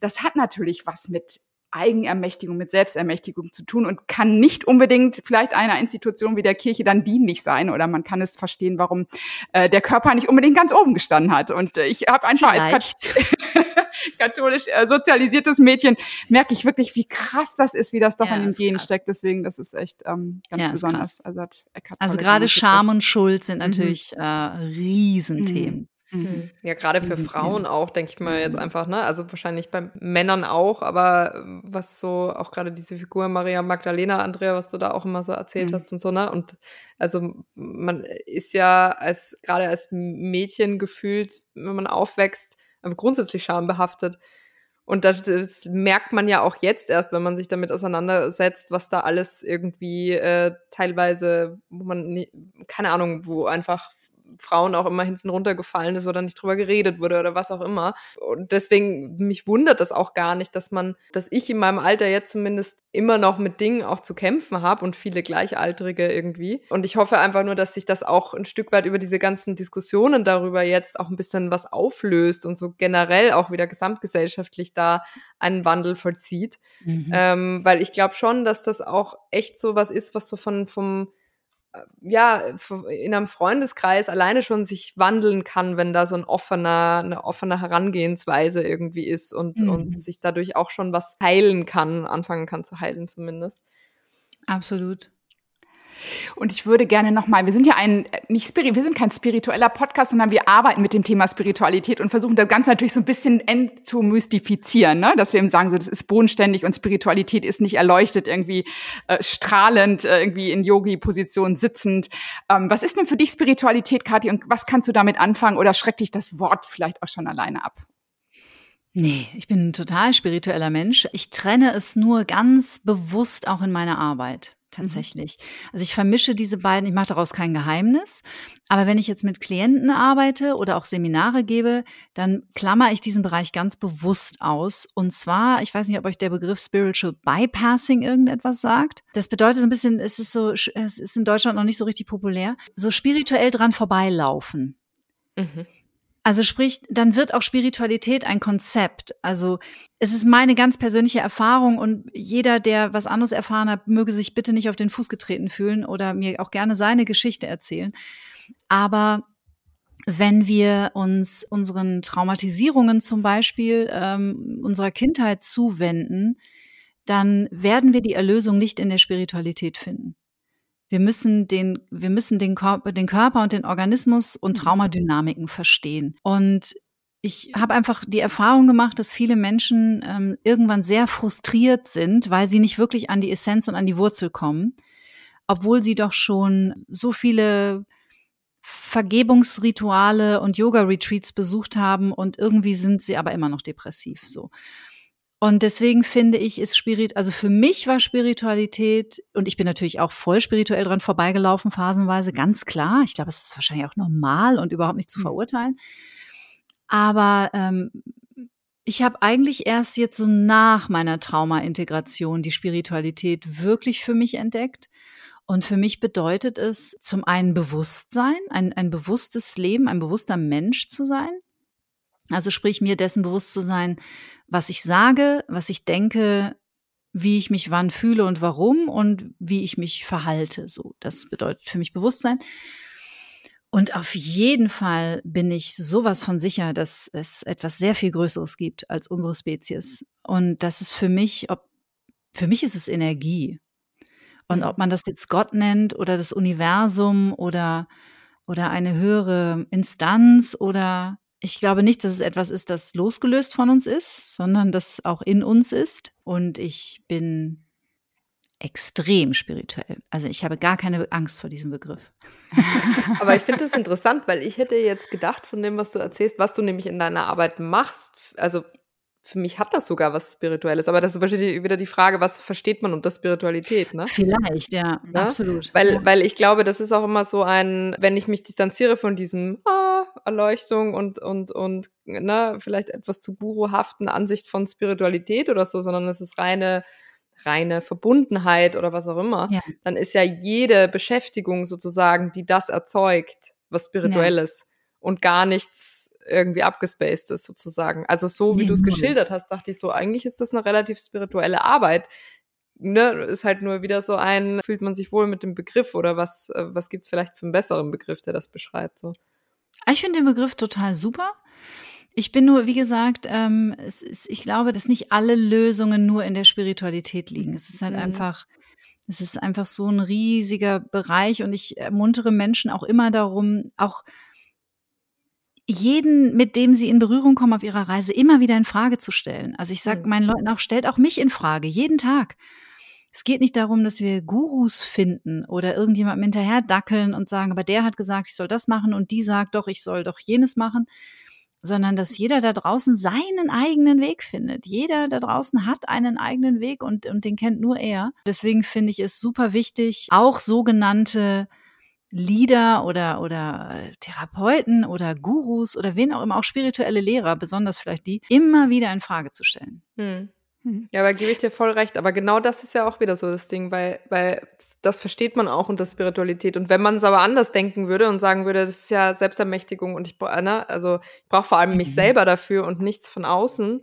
Das hat natürlich was mit Eigenermächtigung, mit Selbstermächtigung zu tun und kann nicht unbedingt vielleicht einer Institution wie der Kirche dann dienlich sein oder man kann es verstehen, warum äh, der Körper nicht unbedingt ganz oben gestanden hat. Und äh, ich habe einfach vielleicht. als katholisch äh, sozialisiertes Mädchen merke ich wirklich, wie krass das ist, wie das doch ja, in den Genen steckt. Deswegen, das ist echt ähm, ganz ja, besonders. Also, also gerade Scham und Schuld sind mhm. natürlich mhm. äh, Riesenthemen. Mhm. Mhm. Ja, gerade für mhm. Frauen auch, denke ich mal jetzt mhm. einfach, ne? Also wahrscheinlich bei Männern auch, aber ähm, was so auch gerade diese Figur Maria Magdalena, Andrea, was du da auch immer so erzählt mhm. hast und so, ne? Und also man ist ja als gerade als Mädchen gefühlt, wenn man aufwächst, grundsätzlich schambehaftet. Und das, das, merkt man ja auch jetzt erst, wenn man sich damit auseinandersetzt, was da alles irgendwie äh, teilweise, wo man, keine Ahnung, wo einfach Frauen auch immer hinten runtergefallen ist oder nicht drüber geredet wurde oder was auch immer. Und deswegen, mich wundert das auch gar nicht, dass man, dass ich in meinem Alter jetzt zumindest immer noch mit Dingen auch zu kämpfen habe und viele Gleichaltrige irgendwie. Und ich hoffe einfach nur, dass sich das auch ein Stück weit über diese ganzen Diskussionen darüber jetzt auch ein bisschen was auflöst und so generell auch wieder gesamtgesellschaftlich da einen Wandel vollzieht. Mhm. Ähm, weil ich glaube schon, dass das auch echt so was ist, was so von, vom, ja, in einem Freundeskreis alleine schon sich wandeln kann, wenn da so ein offener, eine offene Herangehensweise irgendwie ist und, mhm. und sich dadurch auch schon was heilen kann, anfangen kann zu heilen zumindest. Absolut. Und ich würde gerne nochmal, wir sind ja ein, nicht Spirit, wir sind kein spiritueller Podcast, sondern wir arbeiten mit dem Thema Spiritualität und versuchen das Ganze natürlich so ein bisschen entzumystifizieren, ne? dass wir eben sagen, so das ist bodenständig und Spiritualität ist nicht erleuchtet, irgendwie äh, strahlend, äh, irgendwie in Yogi-Position sitzend. Ähm, was ist denn für dich Spiritualität, Kathi, und was kannst du damit anfangen oder schreckt dich das Wort vielleicht auch schon alleine ab? Nee, ich bin ein total spiritueller Mensch. Ich trenne es nur ganz bewusst auch in meiner Arbeit. Mhm. tatsächlich. Mhm. Also ich vermische diese beiden, ich mache daraus kein Geheimnis, aber wenn ich jetzt mit Klienten arbeite oder auch Seminare gebe, dann klammer ich diesen Bereich ganz bewusst aus. Und zwar, ich weiß nicht, ob euch der Begriff Spiritual Bypassing irgendetwas sagt. Das bedeutet so ein bisschen, es ist so, es ist in Deutschland noch nicht so richtig populär, so spirituell dran vorbeilaufen. Mhm. Also sprich, dann wird auch Spiritualität ein Konzept. Also es ist meine ganz persönliche Erfahrung und jeder, der was anderes erfahren hat, möge sich bitte nicht auf den Fuß getreten fühlen oder mir auch gerne seine Geschichte erzählen. Aber wenn wir uns unseren Traumatisierungen zum Beispiel ähm, unserer Kindheit zuwenden, dann werden wir die Erlösung nicht in der Spiritualität finden. Wir müssen den, wir müssen den Körper, den Körper und den Organismus und mhm. Traumadynamiken verstehen. Und ich habe einfach die Erfahrung gemacht, dass viele Menschen ähm, irgendwann sehr frustriert sind, weil sie nicht wirklich an die Essenz und an die Wurzel kommen, obwohl sie doch schon so viele Vergebungsrituale und Yoga-Retreats besucht haben und irgendwie sind sie aber immer noch depressiv so. Und deswegen finde ich, ist Spirit, also für mich war Spiritualität, und ich bin natürlich auch voll spirituell dran vorbeigelaufen, phasenweise, ganz klar. Ich glaube, es ist wahrscheinlich auch normal und überhaupt nicht zu mhm. verurteilen. Aber ähm, ich habe eigentlich erst jetzt so nach meiner Trauma-Integration die Spiritualität wirklich für mich entdeckt. Und für mich bedeutet es zum einen Bewusstsein, ein, ein bewusstes Leben, ein bewusster Mensch zu sein. Also sprich mir dessen bewusst zu sein, was ich sage, was ich denke, wie ich mich wann fühle und warum und wie ich mich verhalte. So, das bedeutet für mich Bewusstsein. Und auf jeden Fall bin ich sowas von sicher, dass es etwas sehr viel Größeres gibt als unsere Spezies. Und das ist für mich, ob, für mich ist es Energie. Und ob man das jetzt Gott nennt oder das Universum oder, oder eine höhere Instanz oder ich glaube nicht, dass es etwas ist, das losgelöst von uns ist, sondern das auch in uns ist. Und ich bin extrem spirituell. Also ich habe gar keine Angst vor diesem Begriff. Aber ich finde das interessant, weil ich hätte jetzt gedacht von dem, was du erzählst, was du nämlich in deiner Arbeit machst. Also für mich hat das sogar was Spirituelles. Aber das ist wahrscheinlich wieder die Frage, was versteht man unter Spiritualität, ne? Vielleicht, ja, ja? absolut. Weil, ja. weil ich glaube, das ist auch immer so ein, wenn ich mich distanziere von diesem ah, Erleuchtung und, und, und, ne, vielleicht etwas zu guruhaften Ansicht von Spiritualität oder so, sondern es ist reine, reine Verbundenheit oder was auch immer, ja. dann ist ja jede Beschäftigung sozusagen, die das erzeugt, was Spirituelles und gar nichts irgendwie abgespaced ist sozusagen. Also so wie nee, du es geschildert hast, dachte ich so, eigentlich ist das eine relativ spirituelle Arbeit. Ne, ist halt nur wieder so ein, fühlt man sich wohl mit dem Begriff oder was, äh, was gibt's vielleicht für einen besseren Begriff, der das beschreibt? So. Ich finde den Begriff total super. Ich bin nur, wie gesagt, ähm, es ist, ich glaube, dass nicht alle Lösungen nur in der Spiritualität liegen. Es ist halt mhm. einfach, es ist einfach so ein riesiger Bereich und ich ermuntere Menschen auch immer darum, auch jeden, mit dem sie in Berührung kommen auf ihrer Reise, immer wieder in Frage zu stellen. Also ich sage mhm. meinen Leuten auch, stellt auch mich in Frage, jeden Tag. Es geht nicht darum, dass wir Gurus finden oder irgendjemandem hinterher dackeln und sagen, aber der hat gesagt, ich soll das machen und die sagt doch, ich soll doch jenes machen, sondern dass jeder da draußen seinen eigenen Weg findet. Jeder da draußen hat einen eigenen Weg und, und den kennt nur er. Deswegen finde ich es super wichtig, auch sogenannte Leader oder, oder äh, Therapeuten oder Gurus oder wen auch immer, auch spirituelle Lehrer, besonders vielleicht die, immer wieder in Frage zu stellen. Hm. hm. Ja, aber gebe ich dir voll recht. Aber genau das ist ja auch wieder so das Ding, weil, weil das versteht man auch unter Spiritualität. Und wenn man es aber anders denken würde und sagen würde, das ist ja Selbstermächtigung und ich, ne, also ich brauche vor allem mich mhm. selber dafür und nichts von außen,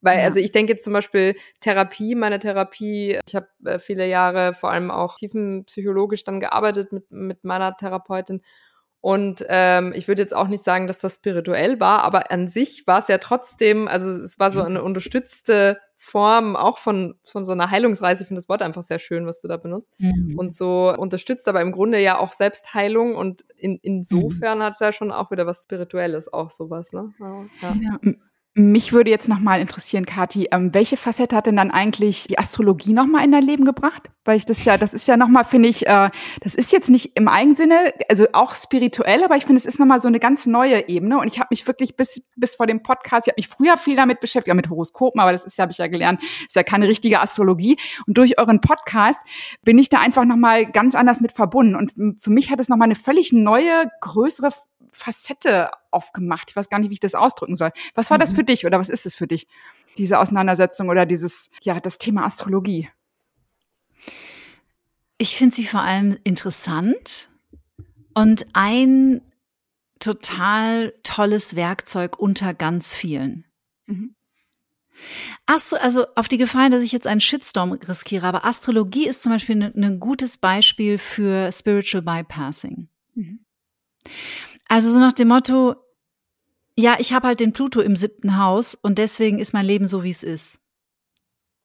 weil, ja. also ich denke jetzt zum Beispiel Therapie, meine Therapie, ich habe äh, viele Jahre vor allem auch tiefenpsychologisch dann gearbeitet mit, mit meiner Therapeutin. Und ähm, ich würde jetzt auch nicht sagen, dass das spirituell war, aber an sich war es ja trotzdem, also es war so eine unterstützte Form auch von, von so einer Heilungsreise. Ich finde das Wort einfach sehr schön, was du da benutzt. Mhm. Und so unterstützt aber im Grunde ja auch Selbstheilung und in, insofern mhm. hat es ja schon auch wieder was Spirituelles, auch sowas, ne? Ja. ja. Mich würde jetzt nochmal interessieren, Kathi, ähm, welche Facette hat denn dann eigentlich die Astrologie nochmal in dein Leben gebracht? Weil ich das ja, das ist ja nochmal, finde ich, äh, das ist jetzt nicht im Eigensinne, also auch spirituell, aber ich finde, es ist nochmal so eine ganz neue Ebene. Und ich habe mich wirklich bis, bis vor dem Podcast, ich habe mich früher viel damit beschäftigt, mit Horoskopen, aber das ist ja, habe ich ja gelernt, ist ja keine richtige Astrologie. Und durch euren Podcast bin ich da einfach nochmal ganz anders mit verbunden. Und für mich hat es nochmal eine völlig neue, größere Facette aufgemacht. Ich weiß gar nicht, wie ich das ausdrücken soll. Was war mhm. das für dich oder was ist es für dich, diese Auseinandersetzung oder dieses, ja, das Thema Astrologie? Ich finde sie vor allem interessant und ein total tolles Werkzeug unter ganz vielen. Mhm. Astro, also auf die Gefahr, dass ich jetzt einen Shitstorm riskiere, aber Astrologie ist zum Beispiel ein ne, gutes Beispiel für Spiritual Bypassing. Mhm. Also so nach dem Motto, ja, ich habe halt den Pluto im siebten Haus und deswegen ist mein Leben so, wie es ist.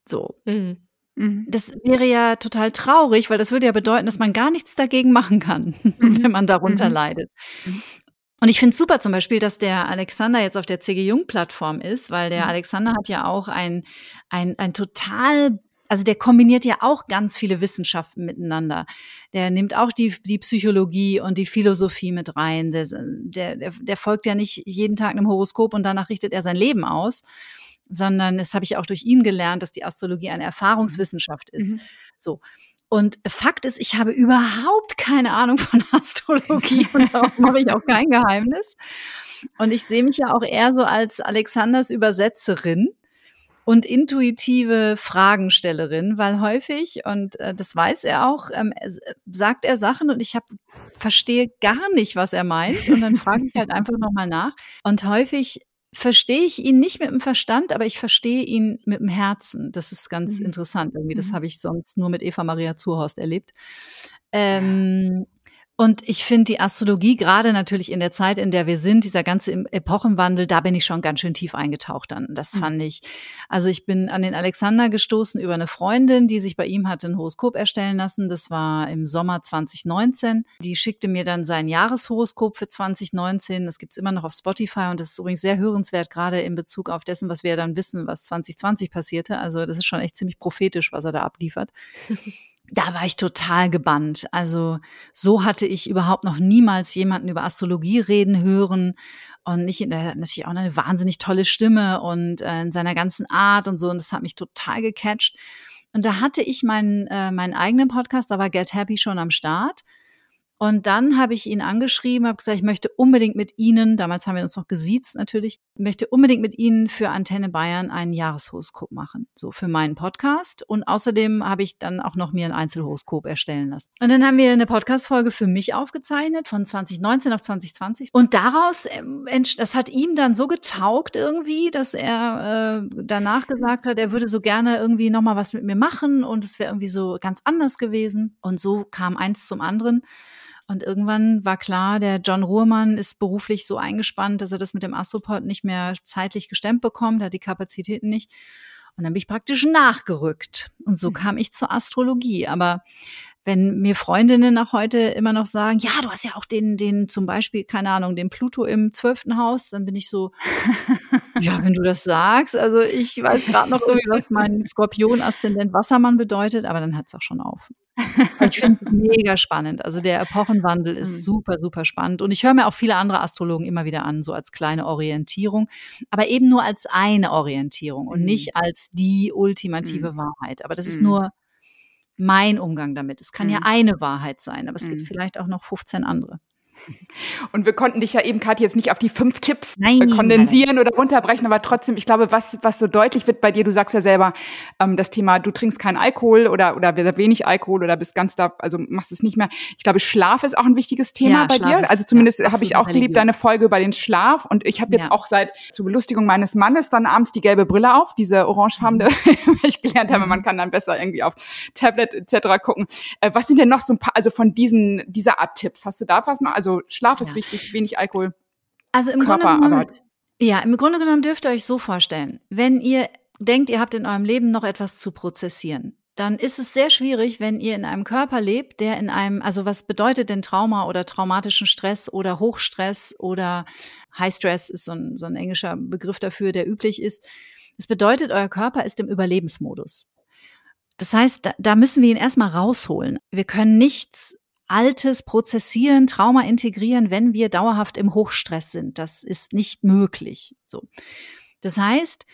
So. Mhm. mhm. Das wäre ja total traurig, weil das würde ja bedeuten, dass man gar nichts dagegen machen kann, mhm. wenn man darunter mhm. leidet. Mhm. Und ich finde es super zum Beispiel, dass der Alexander jetzt auf der CG Jung-Plattform ist, weil der Alexander hat ja auch ein, ein, ein total also der kombiniert ja auch ganz viele Wissenschaften miteinander. Der nimmt auch die, die Psychologie und die Philosophie mit rein. Der, der, der folgt ja nicht jeden Tag einem Horoskop und danach richtet er sein Leben aus, sondern das habe ich auch durch ihn gelernt, dass die Astrologie eine Erfahrungswissenschaft ist. Mhm. So. Und Fakt ist, ich habe überhaupt keine Ahnung von Astrologie und daraus mache ich auch kein Geheimnis. Und ich sehe mich ja auch eher so als Alexanders Übersetzerin und intuitive Fragenstellerin, weil häufig, und äh, das weiß er auch, ähm, sagt er Sachen und ich hab, verstehe gar nicht, was er meint. Und dann frage ich halt einfach nochmal nach. Und häufig verstehe ich ihn nicht mit dem Verstand, aber ich verstehe ihn mit dem Herzen. Das ist ganz mhm. interessant. Irgendwie, das mhm. habe ich sonst nur mit Eva Maria Zurhorst erlebt. Ähm, und ich finde die Astrologie gerade natürlich in der Zeit, in der wir sind, dieser ganze Epochenwandel, da bin ich schon ganz schön tief eingetaucht dann. Das mhm. fand ich. Also ich bin an den Alexander gestoßen über eine Freundin, die sich bei ihm hatte ein Horoskop erstellen lassen. Das war im Sommer 2019. Die schickte mir dann sein Jahreshoroskop für 2019. Das gibt's immer noch auf Spotify und das ist übrigens sehr hörenswert, gerade in Bezug auf dessen, was wir dann wissen, was 2020 passierte. Also das ist schon echt ziemlich prophetisch, was er da abliefert. da war ich total gebannt. Also so hatte ich überhaupt noch niemals jemanden über Astrologie reden hören und nicht in der natürlich auch eine wahnsinnig tolle Stimme und äh, in seiner ganzen Art und so und das hat mich total gecatcht. Und da hatte ich meinen äh, meinen eigenen Podcast, da war Get Happy schon am Start und dann habe ich ihn angeschrieben, habe gesagt, ich möchte unbedingt mit Ihnen, damals haben wir uns noch gesiezt natürlich, möchte unbedingt mit Ihnen für Antenne Bayern einen Jahreshoroskop machen, so für meinen Podcast. Und außerdem habe ich dann auch noch mir ein Einzelhoroskop erstellen lassen. Und dann haben wir eine Podcast-Folge für mich aufgezeichnet von 2019 auf 2020. Und daraus, ähm, das hat ihm dann so getaugt irgendwie, dass er äh, danach gesagt hat, er würde so gerne irgendwie nochmal was mit mir machen und es wäre irgendwie so ganz anders gewesen. Und so kam eins zum anderen. Und irgendwann war klar, der John Ruhrmann ist beruflich so eingespannt, dass er das mit dem Astropod nicht mehr zeitlich gestemmt bekommt, hat die Kapazitäten nicht. Und dann bin ich praktisch nachgerückt. Und so mhm. kam ich zur Astrologie. Aber wenn mir Freundinnen nach heute immer noch sagen, ja, du hast ja auch den, den zum Beispiel, keine Ahnung, den Pluto im zwölften Haus, dann bin ich so, ja, wenn du das sagst. Also ich weiß gerade noch irgendwie, was mein Skorpion-Aszendent Wassermann bedeutet, aber dann hört es auch schon auf. Ich finde es mega spannend. Also der Epochenwandel ist mhm. super, super spannend. Und ich höre mir auch viele andere Astrologen immer wieder an, so als kleine Orientierung, aber eben nur als eine Orientierung und mhm. nicht als die ultimative mhm. Wahrheit. Aber das ist nur mein Umgang damit. Es kann ja eine Wahrheit sein, aber es gibt vielleicht auch noch 15 andere. Und wir konnten dich ja eben, Kathi, jetzt nicht auf die fünf Tipps nein, kondensieren nein. oder runterbrechen, aber trotzdem, ich glaube, was, was so deutlich wird bei dir, du sagst ja selber, ähm, das Thema, du trinkst keinen Alkohol oder, oder wenig Alkohol oder bist ganz da, also machst es nicht mehr. Ich glaube, Schlaf ist auch ein wichtiges Thema ja, bei Schlaf dir. Ist, also zumindest ja, habe ich auch geliebt, deine Folge über den Schlaf. Und ich habe jetzt ja. auch seit zur Belustigung meines Mannes dann abends die gelbe Brille auf, diese orangefarbene, mhm. ich gelernt habe, man kann dann besser irgendwie auf Tablet etc. gucken. Äh, was sind denn noch so ein paar, also von diesen, dieser Art Tipps? Hast du da was noch? Also also Schlaf ist ja. wichtig, wenig Alkohol. Also im Körper, Grunde genommen, ja, im Grunde genommen dürft ihr euch so vorstellen, wenn ihr denkt, ihr habt in eurem Leben noch etwas zu prozessieren, dann ist es sehr schwierig, wenn ihr in einem Körper lebt, der in einem, also was bedeutet denn Trauma oder traumatischen Stress oder Hochstress oder High Stress ist so ein, so ein englischer Begriff dafür, der üblich ist. Das bedeutet, euer Körper ist im Überlebensmodus. Das heißt, da, da müssen wir ihn erstmal rausholen. Wir können nichts Altes prozessieren, Trauma integrieren, wenn wir dauerhaft im Hochstress sind. Das ist nicht möglich. So. Das heißt,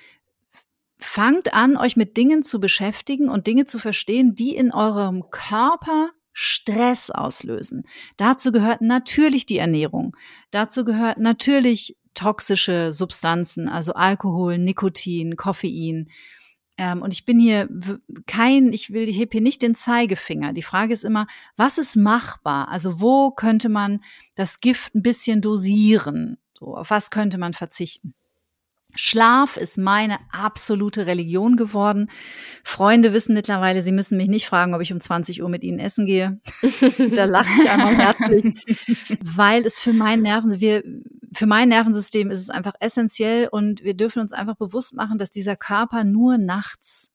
fangt an, euch mit Dingen zu beschäftigen und Dinge zu verstehen, die in eurem Körper Stress auslösen. Dazu gehört natürlich die Ernährung. Dazu gehört natürlich toxische Substanzen, also Alkohol, Nikotin, Koffein, Ähm, und ich bin hier kein, ich will, heb hier nicht den Zeigefinger. Die Frage ist immer, was ist machbar? Also wo könnte man das Gift ein bisschen dosieren? So, auf was könnte man verzichten? Schlaf ist meine absolute Religion geworden. Freunde wissen mittlerweile, sie müssen mich nicht fragen, ob ich um 20 Uhr mit ihnen essen gehe. da lache ich einmal herzlich, weil es für mein Nerven, wir, für mein Nervensystem ist es einfach essentiell und wir dürfen uns einfach bewusst machen, dass dieser Körper nur nachts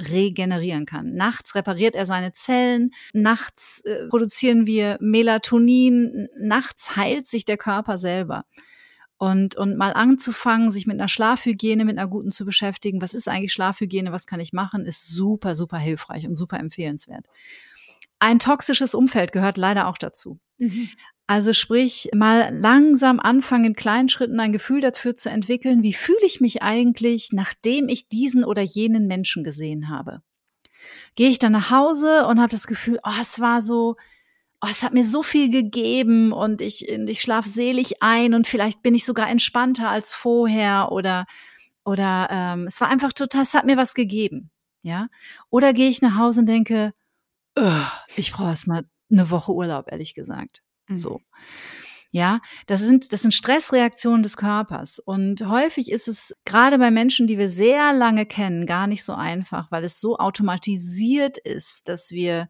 regenerieren kann. Nachts repariert er seine Zellen, nachts äh, produzieren wir Melatonin, nachts heilt sich der Körper selber. Und, und mal anzufangen, sich mit einer Schlafhygiene, mit einer guten zu beschäftigen. Was ist eigentlich Schlafhygiene? Was kann ich machen? Ist super, super hilfreich und super empfehlenswert. Ein toxisches Umfeld gehört leider auch dazu. Mhm. Also sprich, mal langsam anfangen, in kleinen Schritten ein Gefühl dafür zu entwickeln, wie fühle ich mich eigentlich, nachdem ich diesen oder jenen Menschen gesehen habe. Gehe ich dann nach Hause und habe das Gefühl, oh, es war so, oh, es hat mir so viel gegeben und ich, ich schlafe selig ein und vielleicht bin ich sogar entspannter als vorher oder, oder ähm, es war einfach total, es hat mir was gegeben. Ja. Oder gehe ich nach Hause und denke, ich brauche erst mal eine Woche Urlaub, ehrlich gesagt. Mhm. So. Ja, das sind, das sind Stressreaktionen des Körpers. Und häufig ist es gerade bei Menschen, die wir sehr lange kennen, gar nicht so einfach, weil es so automatisiert ist, dass wir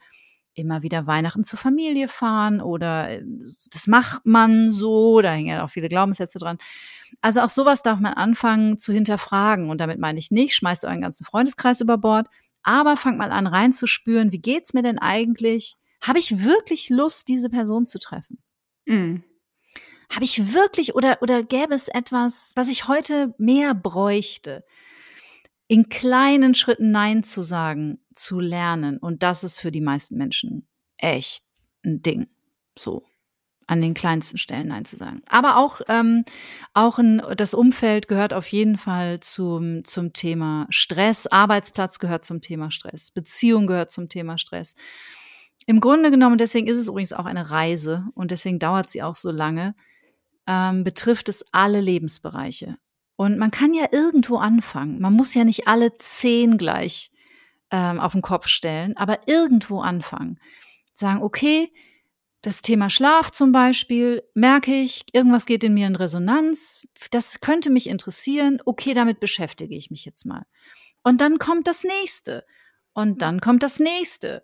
immer wieder Weihnachten zur Familie fahren oder äh, das macht man so, da hängen ja auch viele Glaubenssätze dran. Also auch sowas darf man anfangen zu hinterfragen und damit meine ich nicht, schmeißt euren ganzen Freundeskreis über Bord, aber fangt mal an reinzuspüren, wie geht's mir denn eigentlich? Habe ich wirklich Lust, diese Person zu treffen? Mhm. Habe ich wirklich oder oder gäbe es etwas, was ich heute mehr bräuchte? in kleinen Schritten Nein zu sagen, zu lernen. Und das ist für die meisten Menschen echt ein Ding. So an den kleinsten Stellen Nein zu sagen. Aber auch, ähm, auch ein, das Umfeld gehört auf jeden Fall zum, zum Thema Stress. Arbeitsplatz gehört zum Thema Stress. Beziehung gehört zum Thema Stress. Im Grunde genommen, deswegen ist es übrigens auch eine Reise und deswegen dauert sie auch so lange, ähm, betrifft es alle Lebensbereiche. Und man kann ja irgendwo anfangen. Man muss ja nicht alle zehn gleich ähm, auf den Kopf stellen, aber irgendwo anfangen. Sagen, okay, das Thema Schlaf zum Beispiel, merke ich, irgendwas geht in mir in Resonanz, das könnte mich interessieren, okay, damit beschäftige ich mich jetzt mal. Und dann kommt das nächste. Und dann kommt das nächste.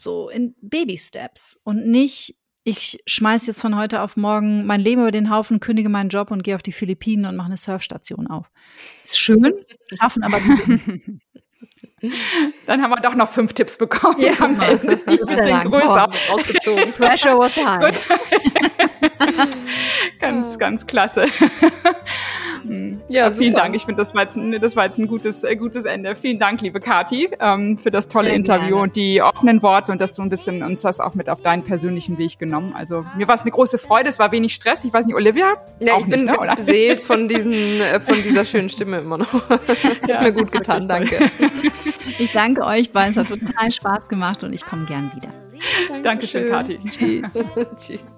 So in Baby Steps und nicht ich schmeiß jetzt von heute auf morgen mein Leben über den Haufen, kündige meinen Job und gehe auf die Philippinen und mache eine Surfstation auf. Ist schön, schaffen aber Dann haben wir doch noch fünf Tipps bekommen. Ja, am Ende. Die ein bisschen größer ausgezogen. Pressure was high. ganz, ganz klasse. Hm. Ja, vielen Dank. Ich finde, das war jetzt, das war jetzt ein gutes, äh, gutes Ende. Vielen Dank, liebe Kati, ähm, für das tolle Sehr Interview gerne. und die offenen Worte und dass du ein bisschen uns das auch mit auf deinen persönlichen Weg genommen. Also mir war es eine große Freude. Es war wenig Stress. Ich weiß nicht, Olivia? Ja, ich bin nicht, ne, ganz beseelt von diesen, äh, von dieser schönen Stimme immer noch. Das ja, hat mir gut getan. Danke. Ich danke euch, weil es hat total Spaß gemacht und ich komme gern wieder. Dankeschön, Kathi. Tschüss. Tschüss.